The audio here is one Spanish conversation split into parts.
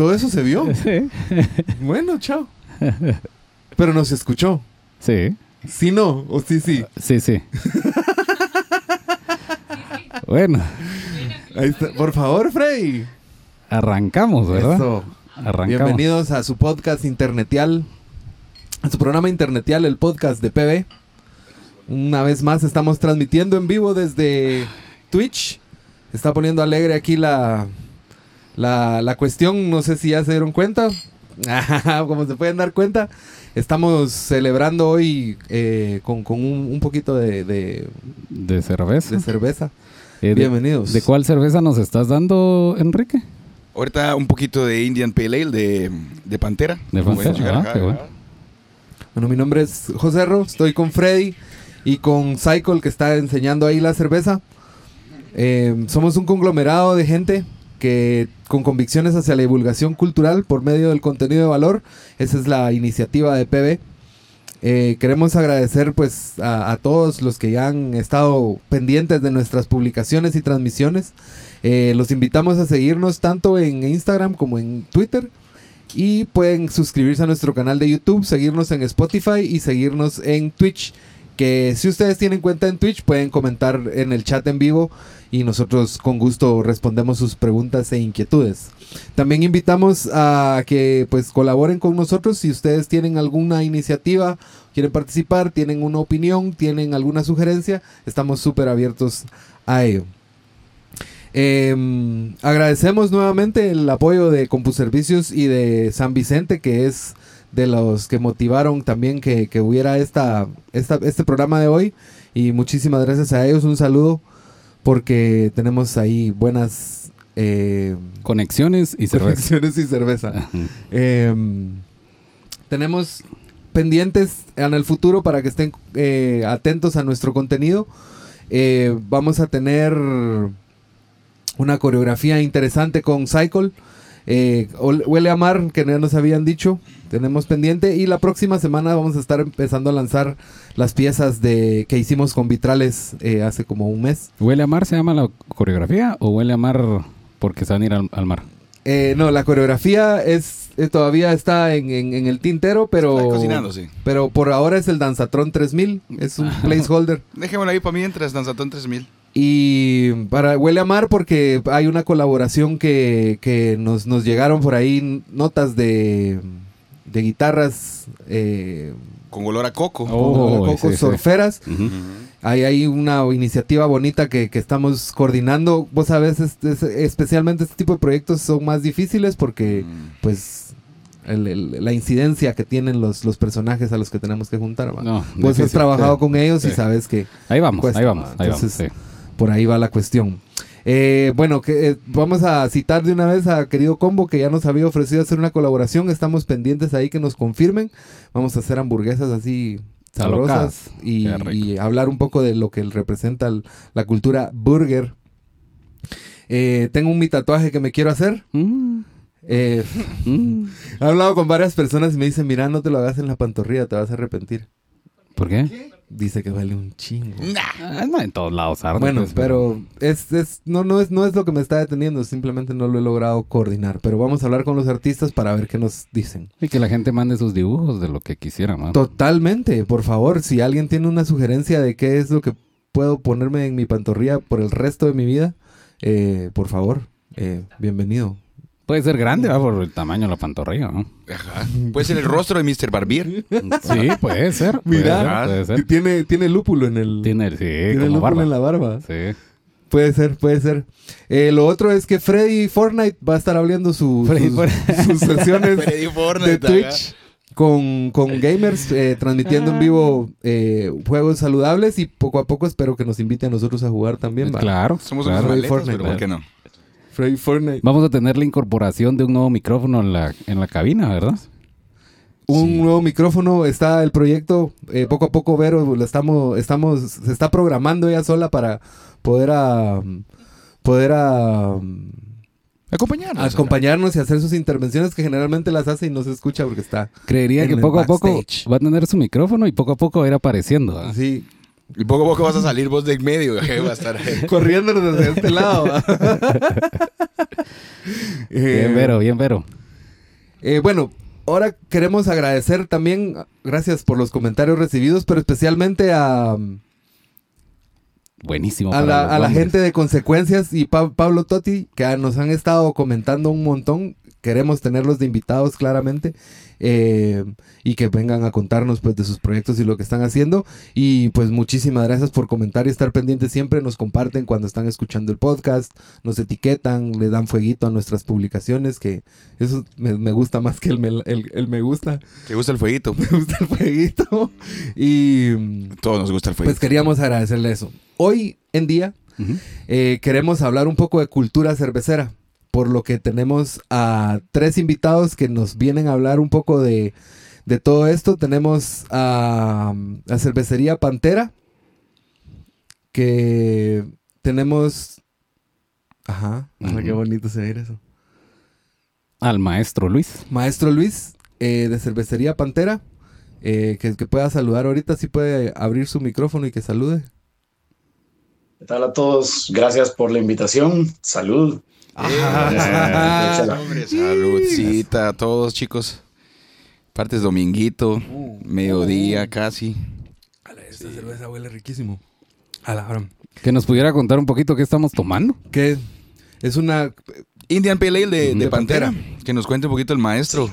Todo eso se vio. Sí. Bueno, chao. Pero nos escuchó. Sí. Sí, no. O sí, sí. Sí, sí. bueno, Ahí está. Por favor, Frey. arrancamos, ¿verdad? Eso. Arrancamos. Bienvenidos a su podcast internetial. A su programa internetial, el podcast de PB. Una vez más estamos transmitiendo en vivo desde Twitch. Está poniendo alegre aquí la, la, la cuestión. No sé si ya se dieron cuenta. Como se pueden dar cuenta, estamos celebrando hoy eh, con, con un, un poquito de, de- De cerveza. de cerveza. Eh, Bienvenidos. ¿De cuál cerveza nos estás dando, Enrique? Ahorita un poquito de Indian Pale Ale de, de Pantera. De Pantera, ah, acá, qué bueno. ¿verdad? Bueno, mi nombre es José Ro, estoy con Freddy y con Cycle que está enseñando ahí la cerveza. Eh, somos un conglomerado de gente que con convicciones hacia la divulgación cultural por medio del contenido de valor. Esa es la iniciativa de PB. Eh, queremos agradecer pues a, todos los que ya han estado pendientes de nuestras publicaciones y transmisiones. Eh, los invitamos a seguirnos tanto en Instagram como en Twitter. Y pueden suscribirse a nuestro canal de YouTube, seguirnos en Spotify y seguirnos en Twitch. Que si ustedes tienen cuenta en Twitch pueden comentar en el chat en vivo y nosotros con gusto respondemos sus preguntas e inquietudes. También invitamos a que pues colaboren con nosotros si ustedes tienen alguna iniciativa, quieren participar, tienen una opinión, tienen alguna sugerencia, estamos súper abiertos a ello. Eh, agradecemos nuevamente el apoyo de CompuServicios y de San Vicente, que es de los que motivaron también que, que hubiera esta, esta, este programa de hoy. Y muchísimas gracias a ellos. Un saludo porque tenemos ahí buenas eh, Conexiones y cerveza. conexiones y cerveza. Eh, tenemos pendientes en el futuro para que estén eh, atentos a nuestro contenido. Eh, vamos a tener una coreografía interesante con Cycle. Eh, huele a mar, que ya nos habían dicho. Tenemos pendiente. Y la próxima semana vamos a estar empezando a lanzar las piezas de que hicimos con vitrales eh, hace como un mes. ¿Huele a mar se llama la coreografía o huele a mar porque se van a ir al, al mar? Eh, no, la coreografía es eh, todavía está en, en- en el tintero, pero Está cocinando, sí. pero por ahora es el Danzatron 3000, es un placeholder. Déjemelo ahí para mientras, Danzatón 3000. Y para Huele a Mar porque hay una colaboración que, que nos, nos llegaron por ahí notas de, de guitarras eh, Con olor a coco. Oh, con sí, sí. surferas. Ujú. Ujú. Hay ahí una iniciativa bonita que, que estamos coordinando. Vos sabés, este- es- especialmente este tipo de proyectos son más difíciles porque Mm. pues el- el- la incidencia que tienen los, los personajes a los que tenemos que juntar. ¿va? No, Vos has trabajado sí. con ellos y sabes que Ahí vamos, Cuesta, ahí vamos, ahí vamos. Entonces, sí. Por ahí va la cuestión. Eh, bueno, que, eh, vamos a citar de una vez a querido Combo que ya nos había ofrecido hacer una colaboración. Estamos pendientes ahí que nos confirmen. Vamos a hacer hamburguesas así sabrosas y, hablar un poco de lo que representa el- la cultura burger. Eh, tengo un mi tatuaje que me quiero hacer. Mm, Eh, mm. he hablado con varias personas y me dicen, mira, no te lo hagas en la pantorrilla, te vas a arrepentir. ¿Por qué? Dice que vale un chingo. Ah, no, en todos lados arde, Bueno, pues, pero es, es, no, no, es, no es lo que me está deteniendo, simplemente no lo he logrado coordinar. Pero vamos a hablar con los artistas para ver qué nos dicen. Y que la gente mande sus dibujos de lo que quisiera, ¿no? Totalmente, por favor, si alguien tiene una sugerencia de qué es lo que puedo ponerme en mi pantorrilla por el resto de mi vida, eh, por favor, eh, bienvenido. Puede ser grande, ¿va? Por el tamaño de la pantorrilla, ¿no? Ajá. Puede ser el rostro de Mr. Barbier. Sí, puede ser. Mira. puede ser. Puede ser. Tiene, tiene lúpulo en el... Tiene, sí, tiene como lúpulo barba. en la barba. Sí. Puede ser, puede ser. Eh, lo otro es que Freddy Fortnite va a estar abriendo su- sus, Fortnite. sus sesiones Freddy de Fortnite, Twitch con, con gamers, eh, transmitiendo en vivo eh, juegos saludables y poco a poco espero que nos invite a nosotros a jugar también. ¿va? Claro. Somos claro. unos Fortnite, pero ¿por qué no? Fortnite. Vamos a tener la incorporación de un nuevo micrófono en la, en la cabina, ¿verdad? Un Sí. nuevo micrófono, está el proyecto, eh, poco a poco Vero, lo estamos, estamos, se está programando ella sola para poder a, poder a, Acompañarnos. acompañarnos y hacer sus intervenciones que generalmente las hace y no se escucha porque está Creería En que el poco a poco va a tener su micrófono y poco a poco va a ir apareciendo. ¿verdad? así Y poco a poco vas a salir vos de en medio. Va a estar ahí. corriéndonos desde este lado. Eh, Bien, Vero, bien, Vero. Eh, bueno, ahora queremos agradecer también, gracias por los comentarios recibidos, pero especialmente a, Buenísimo. a la, a la gente de Consecuencias y Pa- Pablo Totti, que nos han estado comentando un montón. Queremos tenerlos de invitados claramente eh, y que vengan a contarnos pues de sus proyectos y lo que están haciendo. Y pues muchísimas gracias por comentar y estar pendientes siempre. Nos comparten cuando están escuchando el podcast, nos etiquetan, le dan fueguito a nuestras publicaciones, que eso me, me gusta más que el, me- el- el me gusta. ¿Te gusta el fueguito? Me gusta el fueguito. Y mm, Todos nos gusta el fueguito. pues queríamos agradecerle eso. Hoy en día eh, queremos hablar un poco de cultura cervecera, por lo que tenemos a tres invitados que nos vienen a hablar un poco de, de todo esto. Tenemos a la cervecería Pantera, que tenemos... Ajá, ajá, qué bonito se ve eso. Al maestro Luis. Maestro Luis, eh, de cervecería Pantera, eh, que, que pueda saludar ahorita, si puede abrir su micrófono y que salude. ¿Qué tal a todos? Gracias por la invitación. Salud. Ah. Saludcita a todos, chicos. Partes dominguito, mediodía casi. Ala, esta cerveza huele riquísimo. A la hora. Que nos pudiera contar un poquito qué estamos tomando. Que es una. Indian Pale Ale de, De de Pantera. Pantera. Que nos cuente un poquito el maestro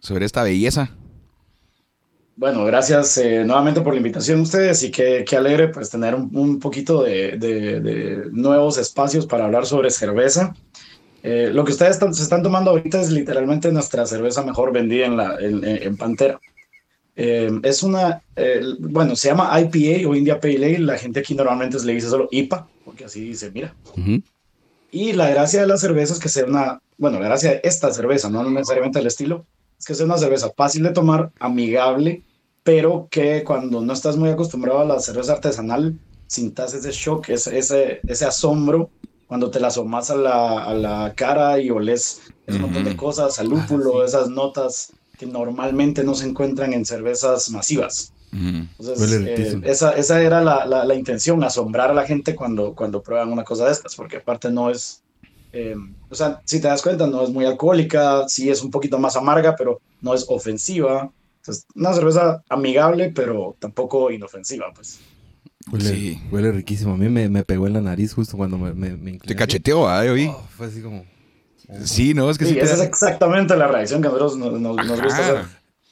sobre esta belleza. Bueno, gracias eh, nuevamente por la invitación a ustedes y qué, qué alegre pues tener un, un poquito de, de- de nuevos espacios para hablar sobre cerveza. Eh, lo que ustedes están- se están tomando ahorita es literalmente nuestra cerveza mejor vendida en, la, en, en Pantera. Eh, es una, eh, bueno, se llama IPA o India Pale Ale. La gente aquí normalmente le dice solo IPA, porque así se mira. Ujú. Y la gracia de la cerveza es que sea una, bueno, la gracia de esta cerveza, no necesariamente el estilo, es que sea una cerveza fácil de tomar, amigable, pero que cuando no estás muy acostumbrado a la cerveza artesanal, sintas ese shock, ese, ese, ese asombro, cuando te la asomas a la, a la cara y oles un montón de cosas, al lúpulo, esas notas que normalmente no se encuentran en cervezas masivas. Entonces, eh, esa, esa era la, la, la intención, asombrar a la gente cuando, cuando prueban una cosa de estas, porque aparte no es, eh, o sea, si te das cuenta, no es muy alcohólica, sí es un poquito más amarga, pero no es ofensiva. Entonces, una cerveza amigable, pero tampoco inofensiva, pues. Huele, Sí. huele riquísimo. A mí me, me pegó en la nariz justo cuando me, me, me Te cacheteó, ¿ah? Oh, fue así como. Sí, no, es que sí, Sí, te esa es exactamente la reacción que a nosotros nos, nos- nos gusta hacer,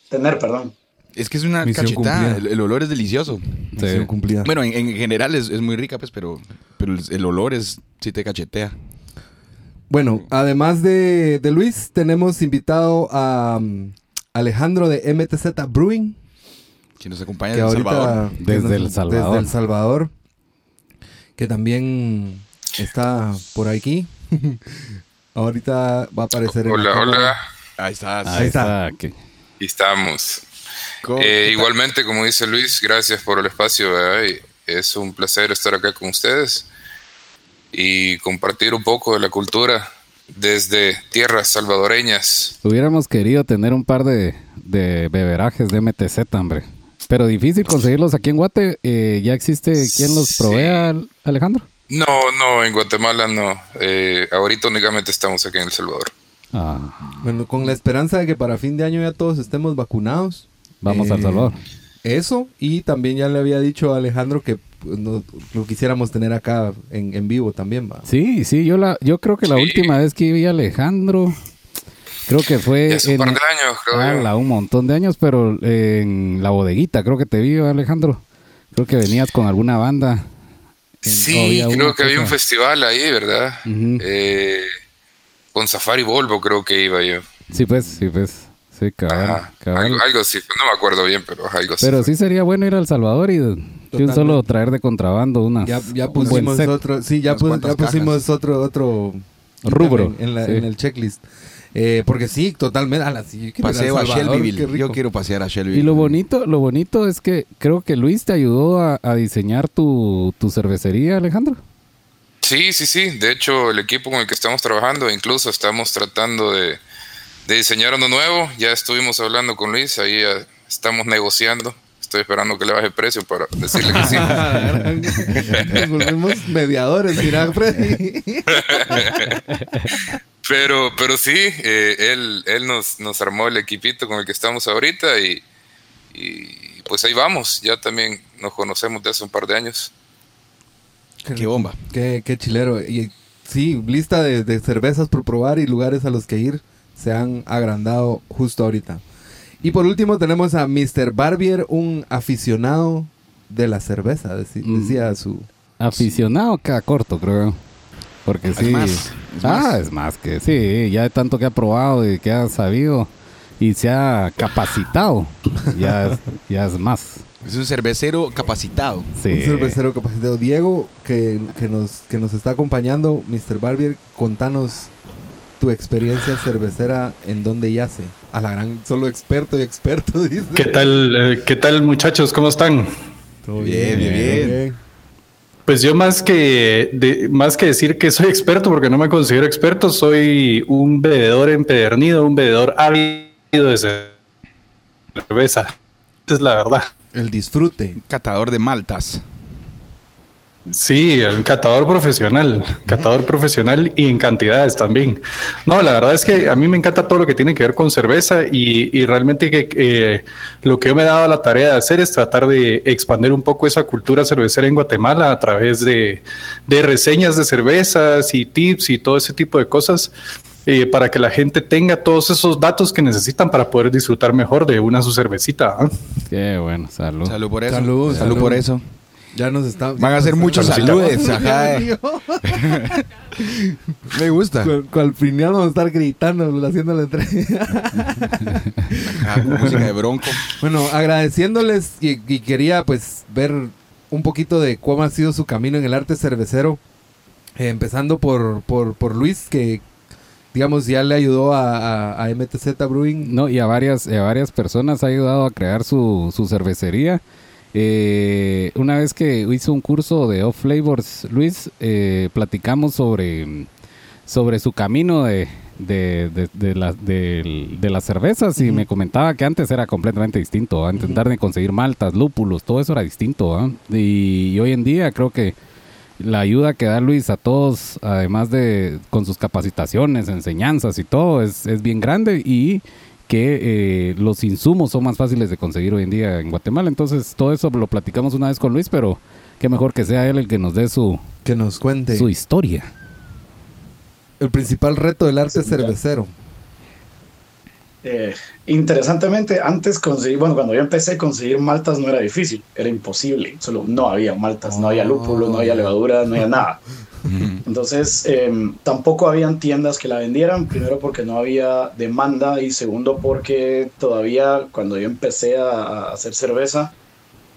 tener, perdón. Es que es una Misión cachetada. El, el olor es delicioso. Misión cumplida. Bueno, en, en general es, es muy rica, pues, pero, pero el, el olor es sí te cachetea. Bueno, además de, de Luis, tenemos invitado a um, Alejandro de MTZ Brewing. Que nos acompaña ahorita Salvador. Desde nos- El Salvador. desde El Salvador que también está por aquí ahorita va a aparecer Hola, hola. Ahí estás. Ahí está. Aquí estamos. ¿Cómo- Eh, igualmente, como dice Luis, gracias por el espacio. Es un placer estar acá con ustedes y compartir un poco de la cultura desde tierras salvadoreñas. Hubiéramos querido tener un par de, de beberajes de MTZ, hombre. Pero difícil conseguirlos aquí en Guate. Eh, ¿Ya existe quien los Sí. provea, Alejandro? No, no, en Guatemala no. Eh, ahorita únicamente estamos aquí en El Salvador. Ah, bueno con la esperanza de que para fin de año ya todos estemos vacunados vamos Eh, al Salvador. eso y también ya le había dicho a Alejandro que no- lo quisiéramos tener acá en, en vivo también va Sí, sí, yo la, yo creo que la Sí. última vez que vi a Alejandro, creo que fue hace un en- par de años, creo yo. ala, un montón de años, pero en la bodeguita, creo que te vi, Alejandro. Creo que venías con alguna banda. Sí, creo que había un festival ahí, ¿verdad? Eh, con Safari Volvo creo que iba yo. Sí, pues, sí, pues. Sí, cabal, cabal. Algo, algo así, no me acuerdo bien, pero algo así. Pero sí sería bueno ir al Salvador y de un solo traer de contrabando unas. ya, pusimos otro sí ya, pusimos otro otro Rubro, en, en la- sí. en el checklist Eh, porque sí totalmente ala, sí, yo quiero ir Paseo a al Salvador, Shelbyville. Yo quiero pasear a Shelbyville. Y lo bonito, lo bonito es que creo que Luis te ayudó a, a diseñar tu, tu cervecería, Alejandro. Sí, sí, sí. De hecho, el equipo con el que estamos trabajando, incluso estamos tratando de, de diseñar uno nuevo. Ya estuvimos hablando con Luis, ahí eh, estamos negociando. Estoy esperando que le baje el precio para decirle que sí. Nos volvemos mediadores, mira, Freddy. Pero, pero sí, eh, él, él nos, nos armó el equipito con el que estamos ahorita y, y pues ahí vamos. Ya también nos conocemos de hace un par de años. Qué bomba. Qué, qué chilero. Y sí, lista de, de cervezas por probar y lugares a los que ir se han agrandado justo ahorita. Y por último tenemos a Mr. Barbier, un aficionado de la cerveza, Mm. decía su... Aficionado queda corto, creo. Porque Es sí. más, es ah, más. es más que sí. Ya de tanto que ha probado y que ha sabido y se ha capacitado, ya, es, ya es más. Es un cervecero capacitado. Sí. Un cervecero capacitado. Diego, que, que nos, que nos está acompañando, Mr. Barbier, contanos tu experiencia cervecera en dónde yace. A la gran, solo experto y experto, dice. ¿Qué tal, eh, ¿Qué tal muchachos? ¿Cómo están? Todo Bien, bien, bien. Pues yo más que, de- más que decir que soy experto, porque no me considero experto, soy un bebedor empedernido, un bebedor ávido de cerveza. Es la verdad. El disfrute. Catador de maltas. Sí, un catador profesional, catador profesional y en cantidades también. No, la verdad es que a mí me encanta todo lo que tiene que ver con cerveza y, y realmente que eh, lo que yo me he dado la tarea de hacer es tratar de expandir un poco esa cultura cervecera en Guatemala a través de, de reseñas de cervezas y tips y todo ese tipo de cosas. eh, para que la gente tenga todos esos datos que necesitan para poder disfrutar mejor de una su cervecita. ¿ah? Qué bueno, salud. Salud por eso. Salud, salud. por eso. Ya nos está, Van a ser muchos saludes. Ajá. Me gusta. Cual, cual final vamos a estar gritando, haciendo la entrega. Ajá, música de bronco. Bueno, agradeciéndoles y, y quería pues ver un poquito de cómo ha sido su camino en el arte cervecero. Eh, empezando por, por, por Luis, que digamos ya le ayudó a, a- a MTZ Brewing. No, y a varias, a varias personas ha ayudado a crear su, su cervecería. Eh, una vez que hizo un curso de Off Flavors, Luis, eh, platicamos sobre, sobre su camino de, de, de, de la- de las cervezas y me comentaba que antes era completamente distinto. ¿ah? Intentar de conseguir maltas, lúpulos, todo eso era distinto. ¿ah? Y, y hoy en día creo que la ayuda que da Luis a todos, además de con sus capacitaciones, enseñanzas y todo, es, es bien grande y que eh, los insumos son más fáciles de conseguir hoy en día en Guatemala. Entonces, todo eso lo platicamos una vez con Luis, pero qué mejor que sea él el que nos dé su, Que nos cuente su historia. el principal reto del arte Sí, ya. cervecero. Eh, interesantemente, antes conseguir, bueno, cuando yo empecé a conseguir maltas no era difícil, era imposible, solo no había maltas, no había lúpulo, no había levadura, no había nada. Entonces, em, tampoco habían tiendas que la vendieran, primero porque no había demanda y segundo porque todavía cuando yo empecé a, a hacer cerveza,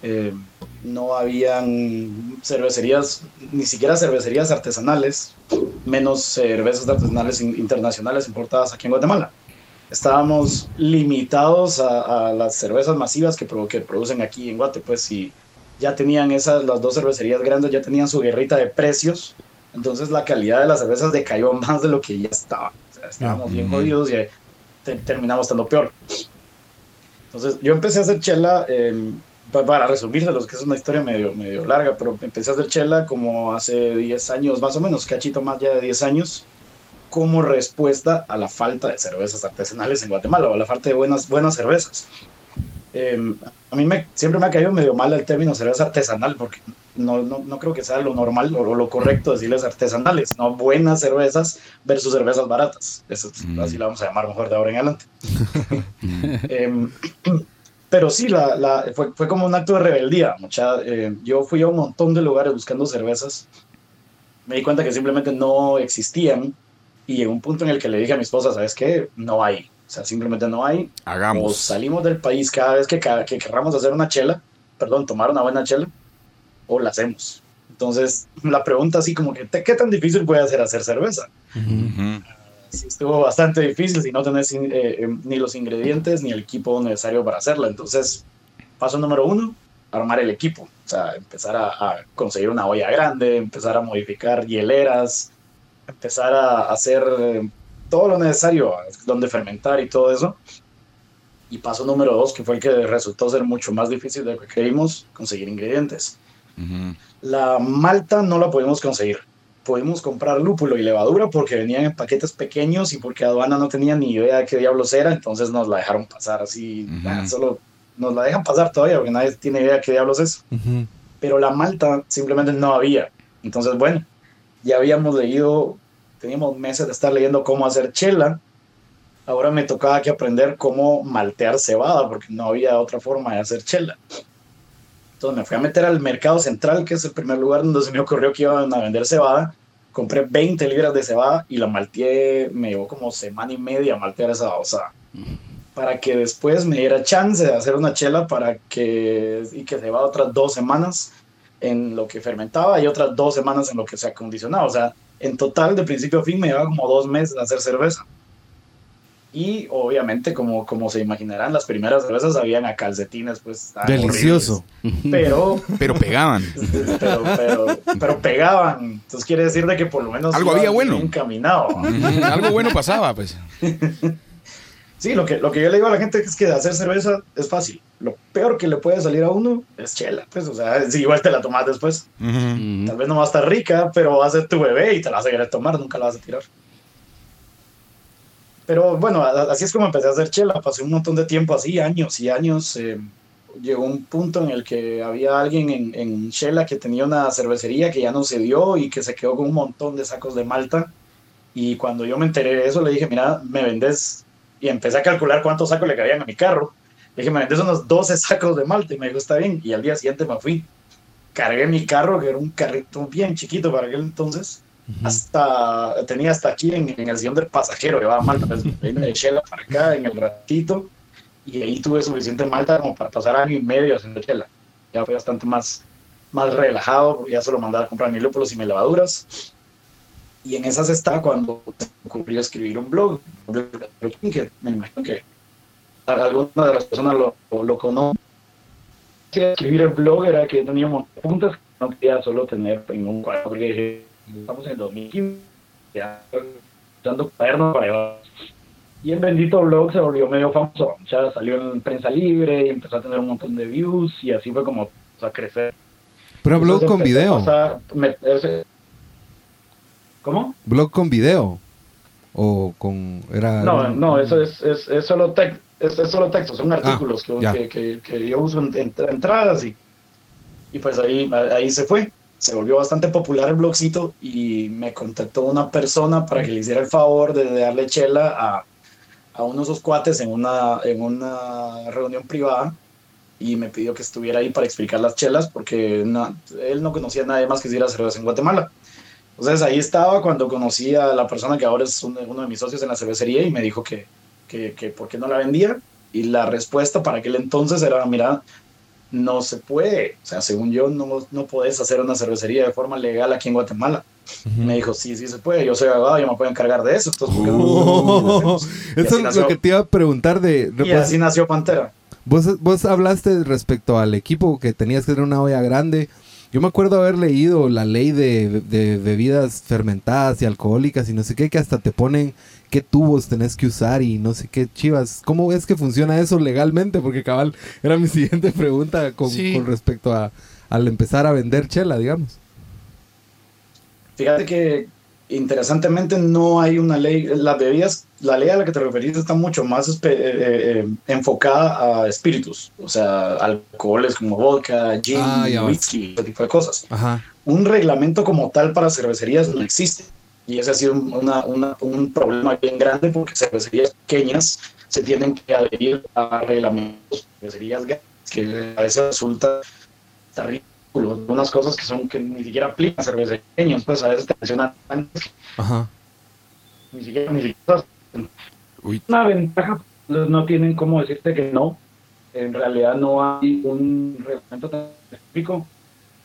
em, no habían cervecerías, ni siquiera cervecerías artesanales, menos cervezas artesanales in- internacionales importadas aquí en Guatemala estábamos limitados a, a las cervezas masivas que, pro- que producen aquí en Guate, pues si ya tenían esas, las dos cervecerías grandes ya tenían su guerrita de precios, entonces la calidad de las cervezas decayó más de lo que ya estaba. O sea, estábamos bien jodidos y te- terminamos estando peor. Entonces yo empecé a hacer chela, eh, pa- para resumírselos, que es una historia medio, medio larga, pero empecé a hacer chela como hace 10 años, más o menos, cachito más ya de 10 años como respuesta a la falta de cervezas artesanales en Guatemala o a la falta de buenas, buenas cervezas. Eh, a mí me, siempre me ha caído medio mal el término cerveza artesanal porque no, no, no creo que sea lo normal o lo correcto decirles artesanales, no buenas cervezas versus cervezas baratas. Eso, Mm. Así la vamos a llamar mejor de ahora en adelante. Em, pero sí, la, la- fue, fue como un acto de rebeldía. Mucha, eh, yo fui a un montón de lugares buscando cervezas. Me di cuenta que simplemente no existían. Y en un punto en el que le dije a mi esposa, ¿sabes qué? No hay. O sea, simplemente no hay. O Hagamos. salimos del país cada vez que, que querramos hacer una chela, perdón, tomar una buena chela, o la hacemos. Entonces, la pregunta así como que, ¿te- ¿qué tan difícil puede ser hacer cerveza? Ujú. sí estuvo bastante difícil si no tenés eh, eh, ni los ingredientes ni el equipo necesario para hacerla. Entonces, paso número uno, armar el equipo. O sea, empezar a, a conseguir una olla grande, empezar a modificar hieleras, empezar a hacer eh, todo lo necesario, donde fermentar y todo eso. Y paso número dos, que fue el que resultó ser mucho más difícil de lo que creímos, conseguir ingredientes. Ujú. La malta no la podemos conseguir. pudimos comprar lúpulo y levadura porque venían en paquetes pequeños y porque aduana no tenía ni idea de qué diablos era, entonces nos la dejaron pasar así, Ujú. ah, solo nos la dejan pasar todavía porque nadie tiene idea de qué diablos es. Ujú. Pero la malta simplemente no había. Entonces, bueno, ya habíamos leído, teníamos meses de estar leyendo cómo hacer chela. Ahora me tocaba que aprender cómo maltear cebada porque no había otra forma de hacer chela. Entonces me fui a meter al mercado central, que es el primer lugar donde se me ocurrió que iban a vender cebada. Compré 20 libras de cebada y la malteé, me llevó como semana y media maltear esa. Para que después me diera chance de hacer una chela para que, y que cebada otras dos semanas en lo que fermentaba y otras dos semanas en lo que se acondicionaba. O sea, en total, de principio a fin, me llevaba como dos meses de hacer cerveza. Y obviamente, como, como se imaginarán, las primeras cervezas habían a calcetines, pues. Delicioso. horribles. Pero Pero pegaban. pero, pero, pero pegaban. Entonces quiere decir de que por lo menos Algo había bueno. encaminado. Algo bueno pasaba, pues. Sí, lo que, lo que yo le digo a la gente es que hacer cerveza es fácil. Lo peor que le puede salir a uno es chela. Pues, o sea, si igual te la tomas después. Ujú. Ujú. Tal vez no va a estar rica, pero va a ser tu bebé y te la vas a querer tomar, nunca la vas a tirar. Pero bueno, así es como empecé a hacer chela. Pasé un montón de tiempo así, años y años. eh, llegó un punto en el que había alguien en, en Shela que tenía una cervecería que ya no se dio y que se quedó con un montón de sacos de malta. Y cuando yo me enteré de eso, le dije, mira, me vendes. Y empecé a calcular cuántos sacos le cabían a mi carro. Le dije, me vendes unos 12 sacos de malta. Y me dijo, está bien. Y al día siguiente me fui. Cargué mi carro, que era un carrito bien chiquito para aquel entonces. Hasta, tenía hasta aquí en, en el sillón del pasajero, llevaba malta. Pues, vine de Shela para acá en el ratito. Y ahí tuve suficiente malta como para pasar año y medio haciendo chela. Ya fue bastante más, más relajado, ya solo mandaba a comprar mis lúpulos y mis levaduras. Y en esas estaba cuando se ocurrió escribir un blog, que me imagino que alguna de las personas lo, lo. Que Escribir el blog era que tenía un montón de puntas que no quería solo tener en un cuaderno, porque estamos en el 2015, ya usando cuadernos para llevar. Y el bendito blog se volvió medio famoso. Ya salió en prensa libre y empezó a tener un montón de views y así fue como empezó a crecer. Pero blog Entonces con a video. pasar- meterse- ¿Cómo? Blog con video. O con. Era. No, no, eso es, es, es solo tex- es, es solo texto, son artículos que, Ah, ya. que, que- que yo uso en, en- entradas y, y pues ahí, ahí se fue. Se volvió bastante popular el blogcito y me contactó una persona para que le hiciera el favor de darle chela a, a uno de esos cuates en una, en una reunión privada y me pidió que estuviera ahí para explicar las chelas porque no- él no conocía a nadie más que hiciera cerveza en Guatemala. Entonces ahí estaba cuando conocí a la persona que ahora es uno, uno de mis socios en la cervecería y me dijo que, que, que por qué no la vendía. Y la respuesta para aquel entonces era, mira, no se puede. O sea, según yo, no, no puedes hacer una cervecería de forma legal aquí en Guatemala. Y me dijo, sí, sí se puede. Yo soy abogado, yo me puedo encargar de eso. Entonces, ¿por qué no? Y eso es lo que te iba a preguntar de. Y así nació Pantera. Vos, vos hablaste respecto al equipo que tenías que tener una olla grande. Yo me acuerdo haber leído la ley de, de bebidas fermentadas y alcohólicas y no sé qué, que hasta te ponen qué tubos tenés que usar y no sé qué chivas. ¿Cómo es que funciona eso legalmente? Porque cabal, era mi siguiente pregunta con, Sí. con respecto a al empezar a vender chela, digamos. Fíjate que interesantemente no hay una ley, las bebidas, la ley a la que te referís está mucho más espe- eh, eh, enfocada a espíritus, o sea, alcoholes como vodka, gin, Ah, whisky, ese tipo de cosas. Ajá. Un reglamento como tal para cervecerías no existe. Y ese ha sido un- una- una- un problema bien grande porque cervecerías pequeñas se tienen que adherir a reglamentos, cervecerías grandes, que a veces resulta está Unas cosas que son que ni siquiera aplican pequeñas, pues a veces te mencionan antes Ajá. ni siquiera, ni siquiera Uy. una ventaja, pues, no tienen cómo decirte que no. En realidad no hay un reglamento tan específico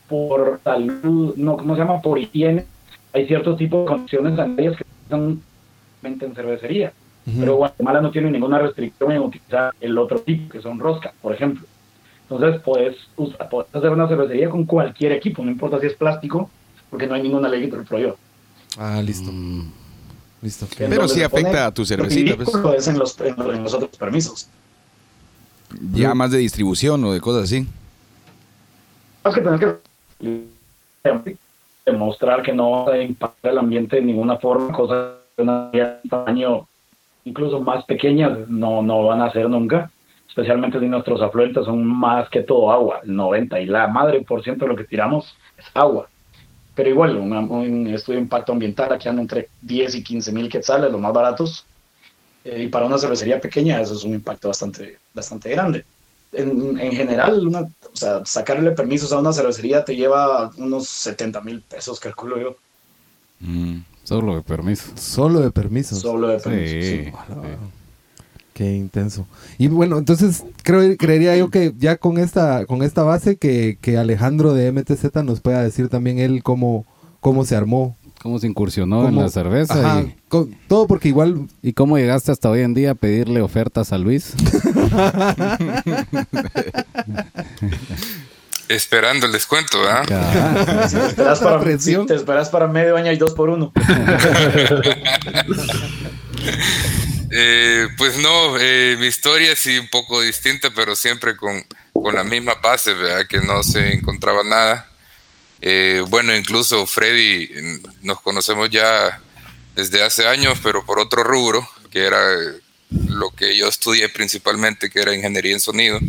por salud, no, ¿cómo se llama? Por higiene. Hay ciertos tipos de condiciones sanitarias que son en cervecería. Pero Guatemala no tiene ninguna restricción en utilizar el otro tipo, que son rosca, por ejemplo. Entonces puedes, usar- puedes hacer una cervecería con cualquier equipo, no importa si es plástico, porque no hay ninguna ley que te lo prohíba. Ah, listo. Mm. Listo. Pero sí afecta a tu cervecita, pues. es en los, en, los- en los otros permisos. Ya más de distribución o de cosas así. Más que tener que demostrar que no va a impactar el ambiente de ninguna forma, cosas de un tamaño incluso más pequeñas no, no van a hacer nunca, especialmente si nuestros afluentes son más que todo agua, el 90 y la madre por ciento de lo que tiramos es agua. Pero igual, un, estudio de impacto ambiental aquí anda entre 10 y 15 mil quetzales, los más baratos, eh, y para una cervecería pequeña eso es un impacto bastante, bastante grande. En, en general, una, o sea, sacarle permisos a una cervecería te lleva unos 70 mil pesos, calculo yo. Mm, solo de permiso. Solo de permisos. Solo de permisos. Sí, sí. Qué intenso. Y bueno, entonces creo, creería yo que ya con esta, con esta base que, que Alejandro de MTZ nos pueda decir también él cómo, cómo se armó. ¿Cómo se incursionó en la cerveza? Ajá, y- con- todo porque igual ¿Y cómo llegaste hasta hoy en día a pedirle ofertas a Luis? Esperando el descuento, ¿verdad? Si te esperas para, presión. si te esperas para medio año y dos por uno. Eh, pues no, eh, mi historia sí un poco distinta, pero siempre con, con la misma base, ¿verdad? Que no se encontraba nada. Eh, bueno, incluso Freddy, nos conocemos ya desde hace años, pero por otro rubro, que era lo que yo estudié principalmente, que era ingeniería en sonido.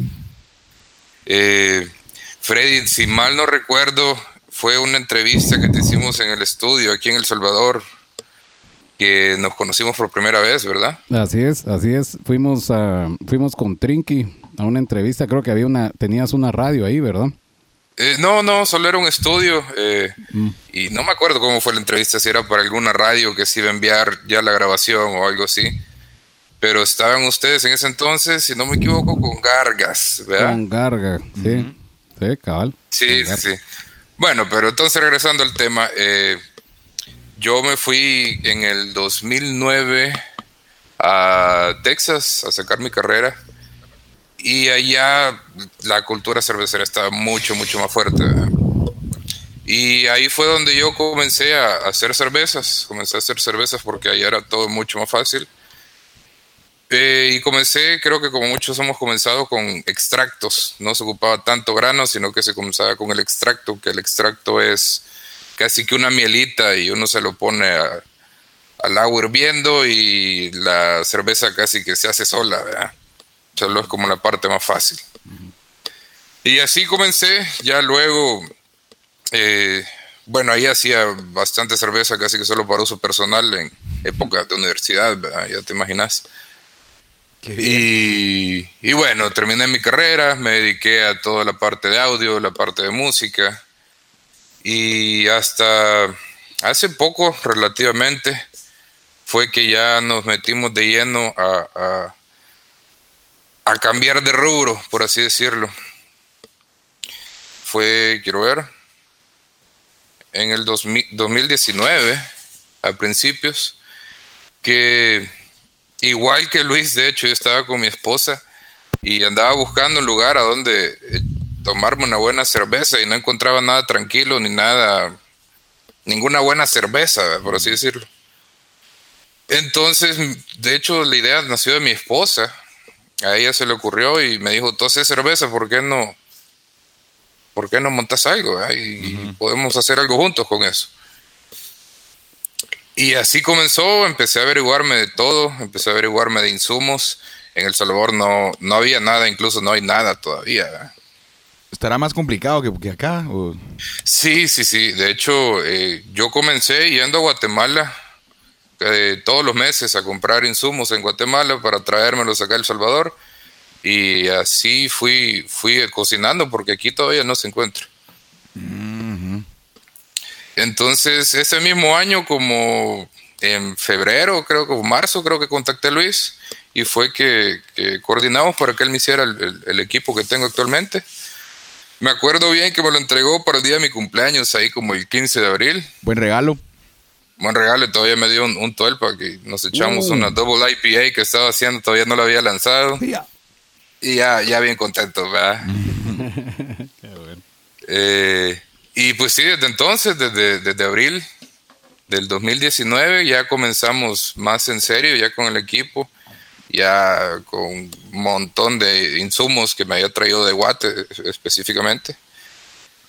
Eh, Freddy, si mal no recuerdo, fue una entrevista que te hicimos en el estudio aquí en El Salvador, que nos conocimos por primera vez, ¿verdad? Así es, así es. Fuimos a, fuimos con Trinky a una entrevista. Creo que había una, tenías una radio ahí, ¿verdad? Eh, no, no, solo era un estudio eh, Mm. y no me acuerdo cómo fue la entrevista, si era para alguna radio que se iba a enviar ya la grabación o algo así. Pero estaban ustedes en ese entonces, si no me equivoco, con Gargas, ¿verdad? Con Garga, sí. Sí, cabal. Sí. Bueno, pero entonces regresando al tema, eh, yo me fui en el 2009 a Texas a sacar mi carrera y allá la cultura cervecera estaba mucho, mucho más fuerte. Y ahí fue donde yo comencé a hacer cervezas, comencé a hacer cervezas porque allá era todo mucho más fácil. Eh, y comencé, creo que como muchos hemos comenzado con extractos. No se ocupaba tanto grano, sino que se comenzaba con el extracto, que el extracto es casi que una mielita y uno se lo pone a- al agua hirviendo y la cerveza casi que se hace sola, ¿verdad? Solo es como la parte más fácil. Y así comencé, ya luego, eh, bueno, ahí hacía bastante cerveza, casi que solo para uso personal en época de universidad, ¿verdad? Ya te imaginas. Y, y bueno, terminé mi carrera, me dediqué a toda la parte de audio, la parte de música. Y hasta hace poco, relativamente, fue que ya nos metimos de lleno a, a, a cambiar de rubro, por así decirlo. Fue, quiero ver, en el 2000 2019, a principios, que igual que Luis, de hecho, yo estaba con mi esposa y andaba buscando un lugar a donde eh, tomarme una buena cerveza y no encontraba nada tranquilo ni nada, ninguna buena cerveza, por así decirlo. Entonces, de hecho, la idea nació de mi esposa. A ella se le ocurrió y me dijo, haces cerveza, ¿por qué no? ¿Por qué no montas algo? eh? Y, y podemos hacer algo juntos con eso. Y así comenzó, empecé a averiguarme de todo, empecé a averiguarme de insumos. En El Salvador no, no había nada, incluso no hay nada todavía. ¿verdad? ¿Estará más complicado que, que acá? o- Sí, sí, sí. De hecho, eh, yo comencé yendo a Guatemala eh, todos los meses a comprar insumos en Guatemala para traérmelos acá a El Salvador. Y así fui, fui cocinando porque aquí todavía no se encuentra. Entonces, ese mismo año, como en febrero, creo que marzo, creo que contacté a Luis y fue que, que coordinamos para que él me hiciera el, el- el equipo que tengo actualmente. Me acuerdo bien que me lo entregó para el día de mi cumpleaños, ahí como el 15 de abril. Buen regalo. Buen regalo, y todavía me dio un, un tuelpa que nos echamos Uh. una double IPA que estaba haciendo, todavía no la había lanzado. Y ya, ya bien contento, ¿verdad? Eh, y pues sí, desde entonces, desde, desde abril del 2019, ya comenzamos más en serio, ya con el equipo, ya con un montón de insumos que me había traído de Guate específicamente.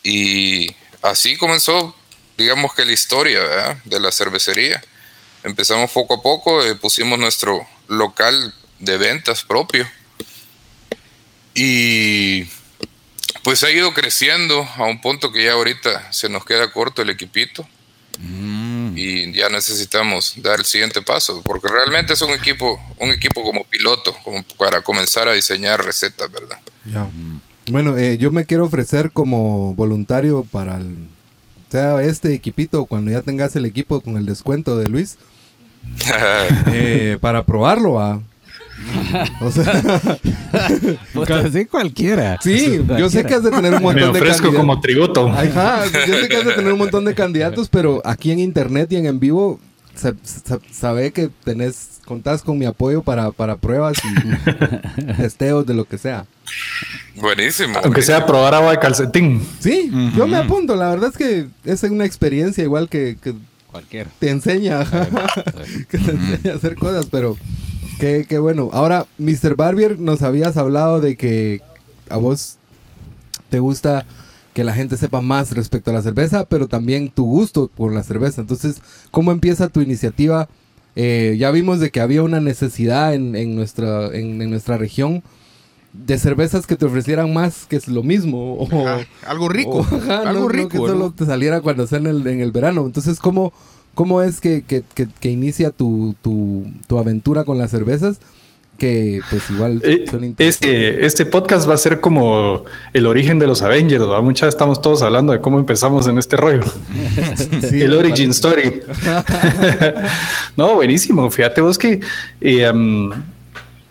Y así comenzó digamos que la historia ¿verdad? de la cervecería. Empezamos poco a poco, eh, pusimos nuestro local de ventas propio y pues ha ido creciendo a un punto que ya ahorita se nos queda corto el equipito y ya necesitamos dar el siguiente paso porque realmente es un equipo un equipo como piloto como para comenzar a diseñar recetas verdad Ya. Bueno, eh, yo me quiero ofrecer como voluntario para el, sea este equipito cuando ya tengas el equipo con el descuento de Luis eh, para probarlo. ¿va? O sea, Pues así cualquiera. sí, yo sé que has de tener un Me montón de ofrezco candidatos. como tributo. Ajá, yo sé que has de tener un montón de candidatos, pero aquí en internet y en en vivo sa- sa- sabe que tenés, contás con mi apoyo para, para pruebas y testeos de lo que sea. buenísimo Aunque sea probar agua de calcetín. Sí, yo me apunto. La verdad es que es una experiencia igual que, que Cualquiera. te enseña, que te enseña a hacer cosas, pero qué, qué bueno. Ahora, Mr. Barbier, nos habías hablado de que a vos te gusta que la gente sepa más respecto a la cerveza, pero también tu gusto por la cerveza. Entonces, ¿cómo empieza tu iniciativa? Eh, ya vimos de que había una necesidad en, en nuestra, en, en nuestra región de cervezas que te ofrecieran más que es lo mismo. O, Ajá, algo rico. o, ajá, algo no- no rico. que solo ¿no? te saliera cuando sea en el, en el verano. Entonces, ¿cómo, cómo es que, que, que- que inicia tu, tu, tu aventura con las cervezas? Que pues igual son. Este, este podcast va a ser como el origen de los Avengers, ¿verdad? Muchas estamos todos hablando de cómo empezamos en este rollo. Sí, el origin story. no, buenísimo. Fíjate vos que, eh, um,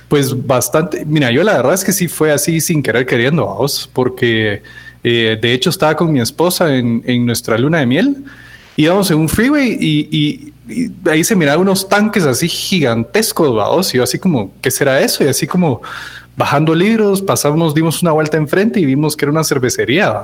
pues bastante. Mira, yo la verdad es que sí fue así sin querer queriendo, vos, porque eh, de hecho estaba con mi esposa en, en nuestra luna de miel. Íbamos en un freeway y, y- y ahí se miraban unos tanques así gigantescos, vamos. Y yo así como, ¿qué será eso? Y así como bajando libros, pasamos, dimos una vuelta enfrente y vimos que era una cervecería.